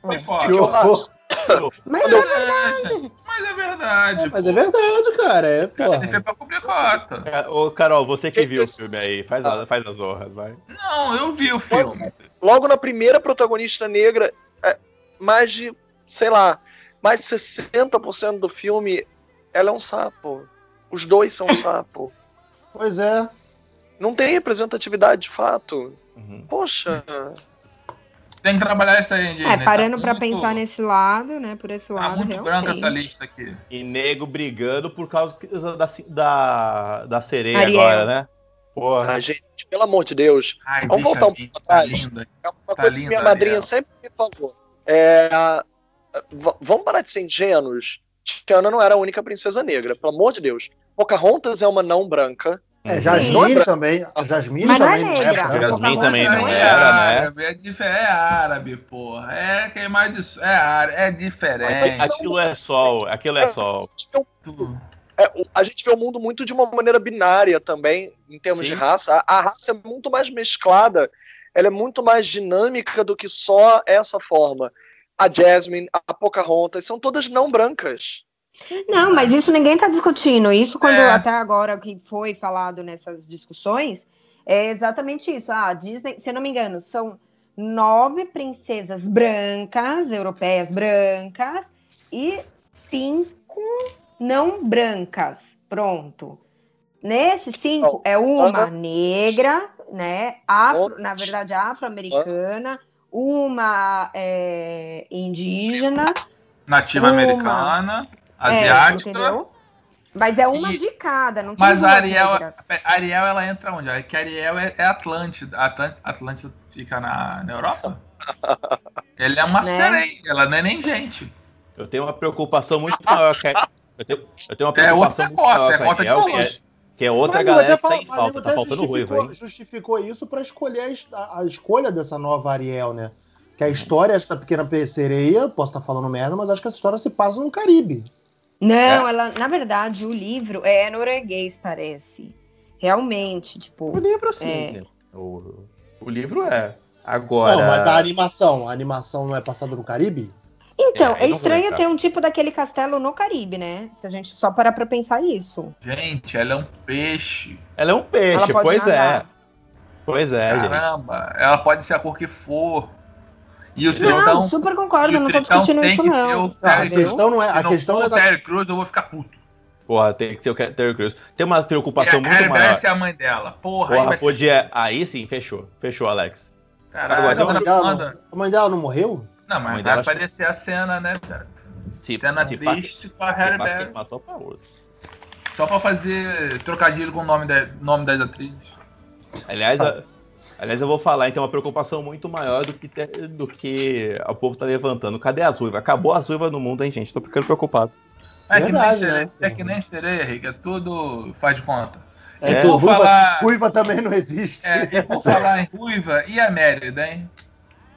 mas, é verdade. mas é verdade. É, mas é verdade, cara. É, pô. É pra cobrir cota. Ô, Carol, você que viu o filme aí, faz, a, faz as honras, vai. Não, eu vi o filme. Logo na primeira protagonista negra, mais de, sei lá, mais de 60% do filme ela é um sapo. Os dois são um sapo. Pois é. Não tem representatividade de fato. Uhum. Poxa. Tem que trabalhar isso aí, gente. É, parando tá pra muito... pensar nesse lado, né? Por esse tá lado. Tá muito realmente. branca essa lista aqui. E nego brigando por causa da, da, da sereia Ariel. agora, né? Porra. Ah, gente, pelo amor de Deus. Ai, Vamos voltar um pouco tá atrás. Linda. É uma tá coisa que minha madrinha Ariel. sempre me falou. É, vamos parar de ser ingênuos. Tiana não era a única princesa negra, pelo amor de Deus. Pocahontas é uma não branca. É, Jasmine é também. A Jasmine Mas também não é negra. Jasmine também não era, era né? É, é árabe, porra. É quem mais disso. É árabe, é diferente. Aquilo é sol, aquilo é sol. É, a gente vê o mundo muito de uma maneira binária também, em termos Sim. de raça. A, a raça é muito mais mesclada ela é muito mais dinâmica do que só essa forma. A Jasmine, a Pocahontas, são todas não brancas. Não, mas isso ninguém está discutindo. Isso quando é. até agora que foi falado nessas discussões é exatamente isso. Ah, Disney, se eu não me engano, são nove princesas brancas, europeias brancas, e cinco não brancas. Pronto. Nesses cinco é uma negra, né? Afro, na verdade, afro-americana, uma é, indígena, nativa americana, asiática. É, Mas é uma e... de cada, não tem Mas a Ariel, a Ariel, ela entra onde? É que a Ariel é, é Atlântida. Atlântida. Atlântida fica na, na Europa? *laughs* Ela é uma né? sereia, ela não é nem gente. Eu tenho uma preocupação muito maior *laughs* que eu tenho, eu tenho uma preocupação é outra cota, é cota de Ariel, que é outra galera que tá em falta, tá faltando ruivo, hein? Justificou isso para escolher a, a, escolha dessa nova Ariel, né? Que a história da Pequena Sereia, posso estar falando merda, mas acho que essa história se passa no Caribe. Não, é. ela, na verdade, o livro é norueguês, parece. Realmente, tipo. O livro sim. É... O, o livro é. Agora. Não, mas a animação, a animação não é passada no Caribe? Então, é, é estranho ter um tipo daquele castelo no Caribe, né? Se a gente só parar pra pensar isso. Gente, ela é um peixe. Ela é um peixe, pois é. nadar. é. Pois é, Caramba, gente. ela pode ser a cor que for. E o Tritão. Não, super concordo, não tô discutindo isso, não. Ah, a questão não é. A questão não é da... Terry Cruz, eu vou ficar puto. Porra, tem que ser o Terry Crews. Tem uma preocupação muito maior. é a mãe dela. Porra, Porra aí podia. Ser... Aí sim, fechou. Fechou, Alex. Caralho, a, mãe dela não... a mãe dela não morreu? Não, mas vai aparecer a cena, né, cara? Se, cena se triste com a Harry Berry. Matou pra Só pra fazer trocadilho com o nome, da, nome das atrizes. Aliás, a, aliás, eu vou falar, então, uma preocupação muito maior do que, do que o povo tá levantando. Cadê as ruivas? Acabou as ruivas no mundo, hein, gente? Tô ficando preocupado. É, Verdade, que, nem né? é que nem sereia. É tudo faz de conta. É, é. Ruiva, falar... ruiva também não existe. É, e por falar em Ruiva, e a Mérida, hein?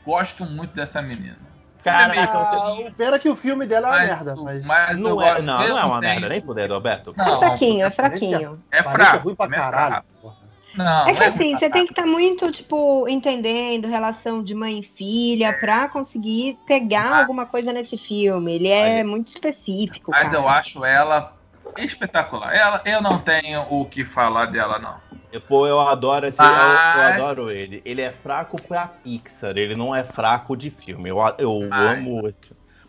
Gosto muito dessa menina. Cara, ah, o pena é que o filme dela é uma merda. Mas, mas não, é, não, não é uma tem... merda, nem poder, Roberto. Não, é fraquinho, é fraquinho. É fraco. É ruim pra caralho. Não, é que é assim, você tem que estar tá muito, tipo, entendendo relação de mãe e filha é. pra conseguir pegar mas, alguma coisa nesse filme. Ele é muito específico. Mas cara. eu acho ela espetacular. Ela, eu não tenho o que falar dela, não. Pô, eu adoro esse. Mas... Eu, eu, adoro ele. Ele é fraco pra Pixar, ele não é fraco de filme. Eu, eu mas... amo.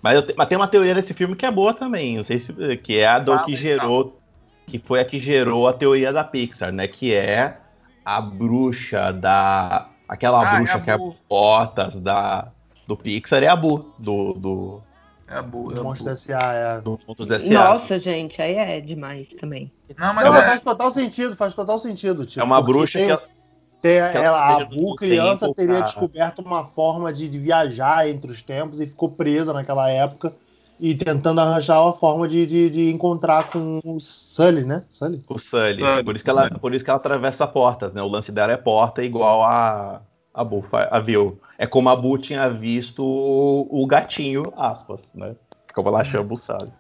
Mas, eu, mas tem uma teoria desse filme que é boa também. Não sei se. Que é a do que gerou. Que foi a que gerou a teoria da Pixar, né? Que é a bruxa da. Aquela ah, bruxa é que é portas da, do Pixar é a Bu, do. do é a Bu. Do é Monstros S.A. É. Do S.A. Nossa, gente, aí é demais também. Não, mas Não, é... faz total sentido, faz total sentido. Tipo, é uma bruxa tem, que. Ela... Tem, ela, a Bu criança tempo, teria cara. descoberto uma forma de, de, viajar entre os tempos e ficou presa naquela época e tentando arranjar uma forma de, de, de, encontrar com o Sully, né? Sully? O Sully. Sully. Por, isso que ela, por isso que ela atravessa portas, né? O lance dela é porta igual a, a Bu a viu. É como a Bu tinha visto o, o gatinho, aspas, né? Como ela chama o Sully.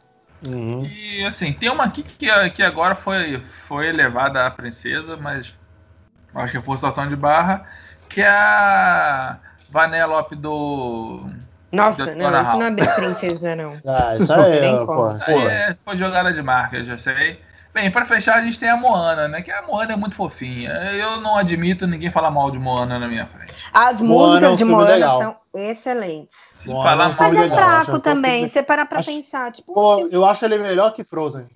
Uhum. E assim, tem uma aqui que, que agora foi, foi elevada à princesa, mas acho que é forçação de barra, que é a Vanellope do nossa, não, isso não é bem princesa, não. *laughs* Ah, isso aí, é, pô, é, foi jogada de marca, já sei. Bem, para fechar, a gente tem a Moana, né? Que a Moana é muito fofinha. Eu não admito ninguém falar mal de Moana na minha frente. As Moana músicas é um de Moana legal. são excelentes. Moana é Mas é fraco também, você para pra acho... pensar. Tipo, Pô, eu acho ele melhor que Frozen.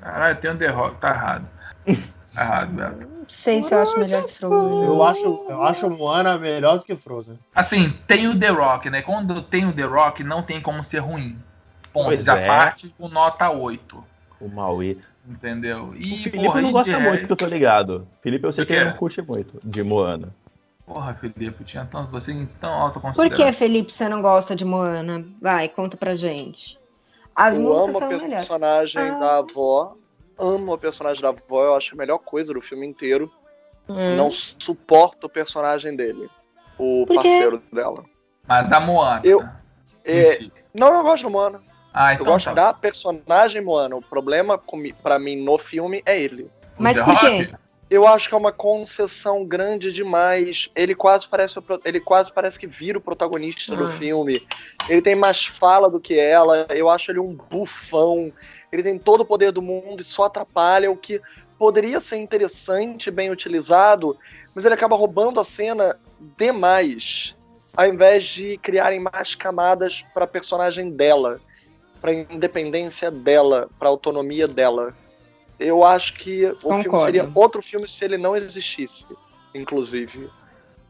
Caralho, tem um The Rock, tá errado. *laughs* Errado, Beto. Não sei se eu acho melhor que Frozen. Eu acho, eu acho Moana melhor do que Frozen. Assim, tem o The Rock, né? Quando tem o The Rock, não tem como ser ruim. Ponto. Pois Já é. parte com nota 8. O Maui. Entendeu? E, o Felipe porra, não gosta muito, que eu tô ligado. Felipe, eu sei que ele não curte muito de Moana. Porra, Felipe, tinha tanto, você em tão alta consideração. Por que, Felipe, você não gosta de Moana? Vai, conta pra gente. As eu amo a personagem ah. da avó. Amo a personagem da avó, eu acho a melhor coisa do filme inteiro. Hum. Não suporto o personagem dele. O parceiro dela. Mas a Moana. Eu, é, não, eu gosto da Moana. Ah, então eu gosto tá. da personagem Moana. O problema para mim no filme é ele. Mas por quê? Eu acho que é uma concessão grande demais. Ele quase parece, ele quase parece que vira o protagonista do ah. filme. Ele tem mais fala do que ela. Eu acho ele um bufão. Ele tem todo o poder do mundo e só atrapalha o que poderia ser interessante, bem utilizado, mas ele acaba roubando a cena demais, ao invés de criarem mais camadas para a personagem dela para a independência dela, para a autonomia dela. Eu acho que o Concordo. filme seria outro filme se ele não existisse, inclusive.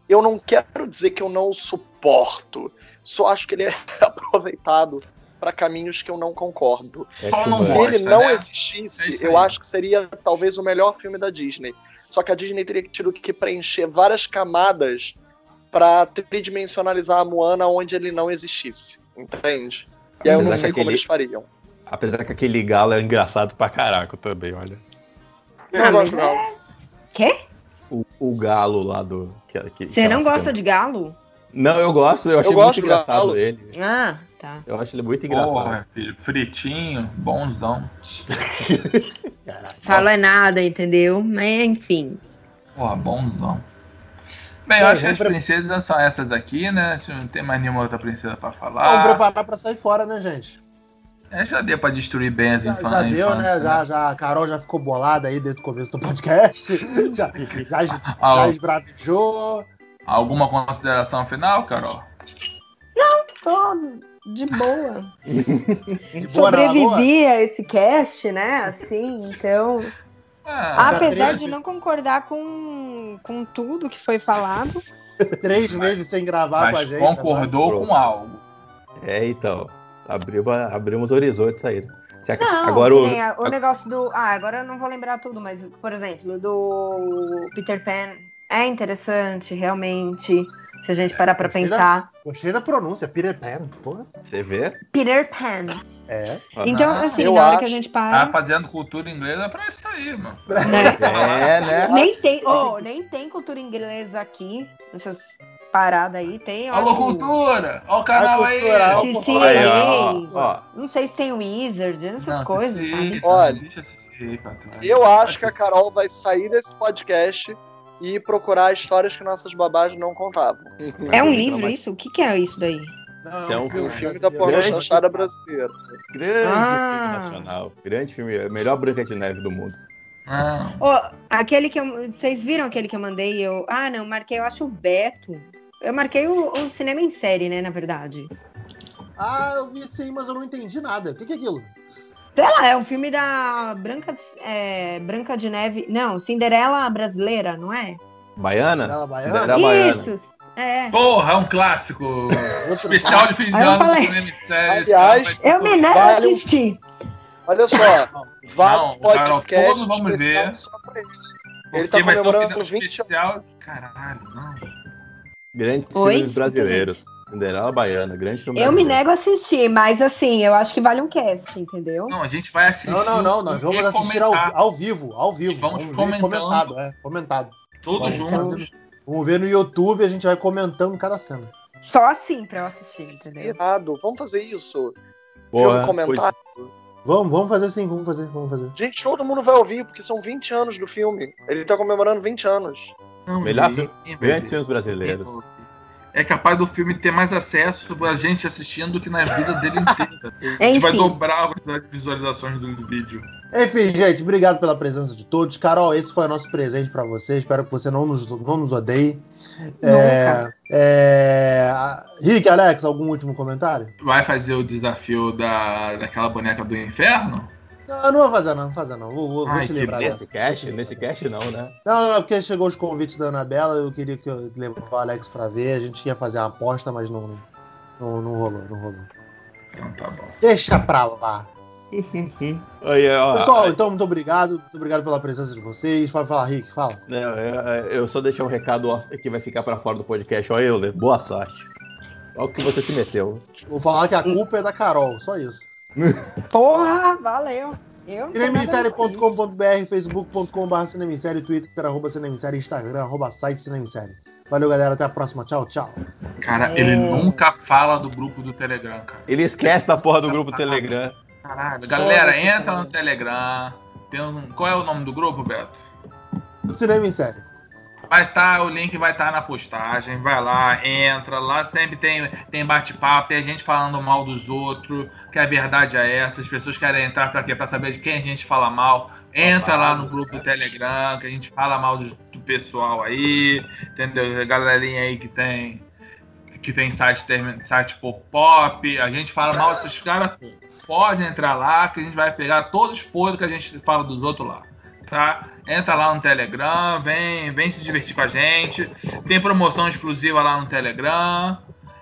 Eu não quero dizer que eu não o suporto, só acho que ele é *laughs* aproveitado para caminhos que eu não concordo. É só não se ele não né? existisse, é eu acho que seria talvez o melhor filme da Disney. Só que a Disney teria tido que preencher várias camadas para tridimensionalizar a Moana onde ele não existisse, entende? E aí eu não sei como eles fariam. Apesar que aquele galo é engraçado pra caraca também, olha. Eu não gosto do galo. Quê? O, o galo lá do. Você não gosta de galo? Não, eu gosto, eu achei eu muito engraçado galo. ele. Ah, tá. Eu acho ele muito engraçado. Porra, filho, fritinho, bonzão. *laughs* Fala é nada, entendeu? Mas enfim. Porra, bonzão. Bem, eu acho que as princesas são essas aqui, né? Não tem mais nenhuma outra princesa pra falar. Vamos preparar pra sair fora, né, gente? É, já deu pra destruir bem as infâncias. Já deu, né? Já, né? já, a Carol já ficou bolada aí desde o começo do podcast. *laughs* já, já, já esbravejou. Alguma consideração final, Carol? Não, tô de boa. *laughs* de boa Sobrevivi a esse cast, né? Assim, então. Ah, Apesar de não concordar com, com tudo que foi falado. Três meses sem gravar com a gente. Concordou tá com algo. É, então. Abriu, abrimos horizontes aí. Não, agora o... o negócio do. Ah, agora eu não vou lembrar tudo, mas, por exemplo, do Peter Pan é interessante, realmente. Se a gente parar pra gostei pensar. Da, gostei da pronúncia, Peter Pan, porra. Você vê? Peter Pan. É. Então, assim, na hora que a gente para. Tá fazendo cultura inglesa pra isso aí, mano. Né? É, né? *laughs* Nem tem, oh, nem tem cultura inglesa aqui, nessas paradas aí. Tem. Alô, cultura! Olha o canal aí! Cultura, aí, ó, ó. Não sei se tem Wizard, essas não, coisas. Cici, Olha, eu acho que a Carol vai sair desse podcast e procurar histórias que nossas babás não contavam. É um livro isso? O que, que é isso daí? Não, é um filme, filme da porno chanchada brasileira. Grande ah. filme nacional. Grande filme. É melhor Branca de Neve do mundo. Ah. Oh, aquele que eu. Vocês viram aquele que eu mandei? Eu, ah, não, marquei, eu acho o Beto. Eu marquei o, o cinema em série, né, na verdade. Ah, eu vi sim, mas eu não entendi nada. O que, que é aquilo? Sei lá, é um filme da Branca, é, Branca de Neve. Não, Cinderela brasileira, não é? Baiana? Cinderela Baiana? Cinderela Isso. É. Porra, é um clássico. *laughs* Especial de fim de ano série. Aliás, eu me nego a assistir. Olha só, vá não, podcast todos vamos ver. Ele tá comemorando 20 especial. Caralho, não. Grandes Oi? filmes brasileiros. Cinderela Baiana, grande filme. Eu me nego a assistir, mas assim, eu acho que vale um cast, entendeu? Não, a gente vai assistir. Não, não, não, nós vamos assistir ao, ao, vivo, ao vivo. vamos, vamos ver comentado, é, comentado. Todos juntos. Vamos ver no YouTube, a gente vai comentando cada cena. Só assim pra eu assistir, entendeu? Irado, vamos fazer isso. Boa, comentário. Vamos, vamos fazer sim, vamos fazer, vamos fazer. Gente, todo mundo vai ouvir, porque são 20 anos do filme. Ele tá comemorando 20 anos. Não, Melhor filme, grandes filmes brasileiros é capaz do filme ter mais acesso pra gente assistindo do que na vida dele inteira. *laughs* A gente vai dobrar a quantidade de visualizações do vídeo. Enfim, gente, obrigado pela presença de todos. Carol, esse foi o nosso presente para você. Espero que você não nos, não nos odeie. É, é... Rick, Alex, algum último comentário? Vai fazer o desafio da, daquela boneca do inferno? Não, não vou fazer, não, vou fazer, não. Vou, vou, Ai, vou te lembrar nesse Cast, nesse cast não, né? Não, não, porque chegou os convites da Anabela, eu queria que eu levasse o Alex pra ver. A gente ia fazer uma aposta, mas não, não, não rolou, não rolou. Então tá bom. Deixa pra lá. *laughs* Pessoal, então muito obrigado. Muito obrigado pela presença de vocês. Fala, fala Rick, fala. Não, eu, eu só deixei um recado que vai ficar pra fora do podcast. Olha, Euler, boa sorte. Olha o que você se meteu. Vou falar que a culpa é da Carol, só isso. *laughs* Porra, valeu. Cinemissérie.com.br, facebook.com.br cinemissérie, twitter, arroba cinemissérie, instagram, arroba site cinemissérie. Valeu, galera. Até a próxima. Tchau, tchau. Cara, é... ele nunca fala do grupo do Telegram, cara. Ele esquece da porra do grupo do Telegram. Caralho. Galera, entra no Telegram. Tem um... Qual é o nome do grupo, Beto? Cinema em Série. Vai estar, tá, o link vai estar tá na postagem. Vai lá, entra. Lá sempre tem, tem bate-papo, tem gente falando mal dos outros, que a verdade é essa. As pessoas querem entrar para quê? Para saber de quem a gente fala mal. Entra lá no grupo do Telegram, que a gente fala mal do, do pessoal aí, entendeu? A galerinha aí que tem que tem site, site pop, a gente fala mal desses caras. Pode entrar lá, que a gente vai pegar todos os podres que a gente fala dos outros lá tá? Entra lá no Telegram, vem, vem se divertir com a gente. Tem promoção exclusiva lá no Telegram,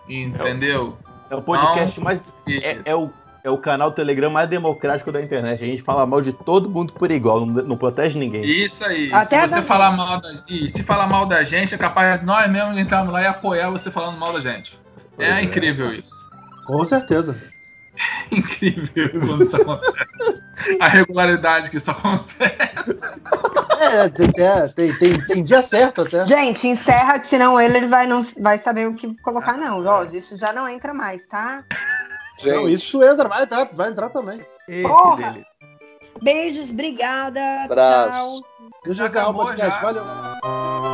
entendeu? É o podcast então, mais. É, é, o, é o canal Telegram mais democrático da internet. A gente fala mal de todo mundo por igual, não, não protege ninguém. Isso aí. Até se você falar mal da, se falar mal da gente, é capaz de nós mesmos entrarmos lá e apoiar você falando mal da gente. É, é incrível isso. Com certeza. *laughs* incrível quando isso acontece. A regularidade que isso acontece. É, tem, tem, tem, tem dia certo até. Gente, encerra, senão ele, ele vai, não vai saber o que colocar, não. Ó, isso já não entra mais, tá? Gente. Não, isso entra, vai entrar, vai entrar também. Porra! Beijos, obrigada. Abraço. Deixa eu encerrar o podcast. Já. Valeu.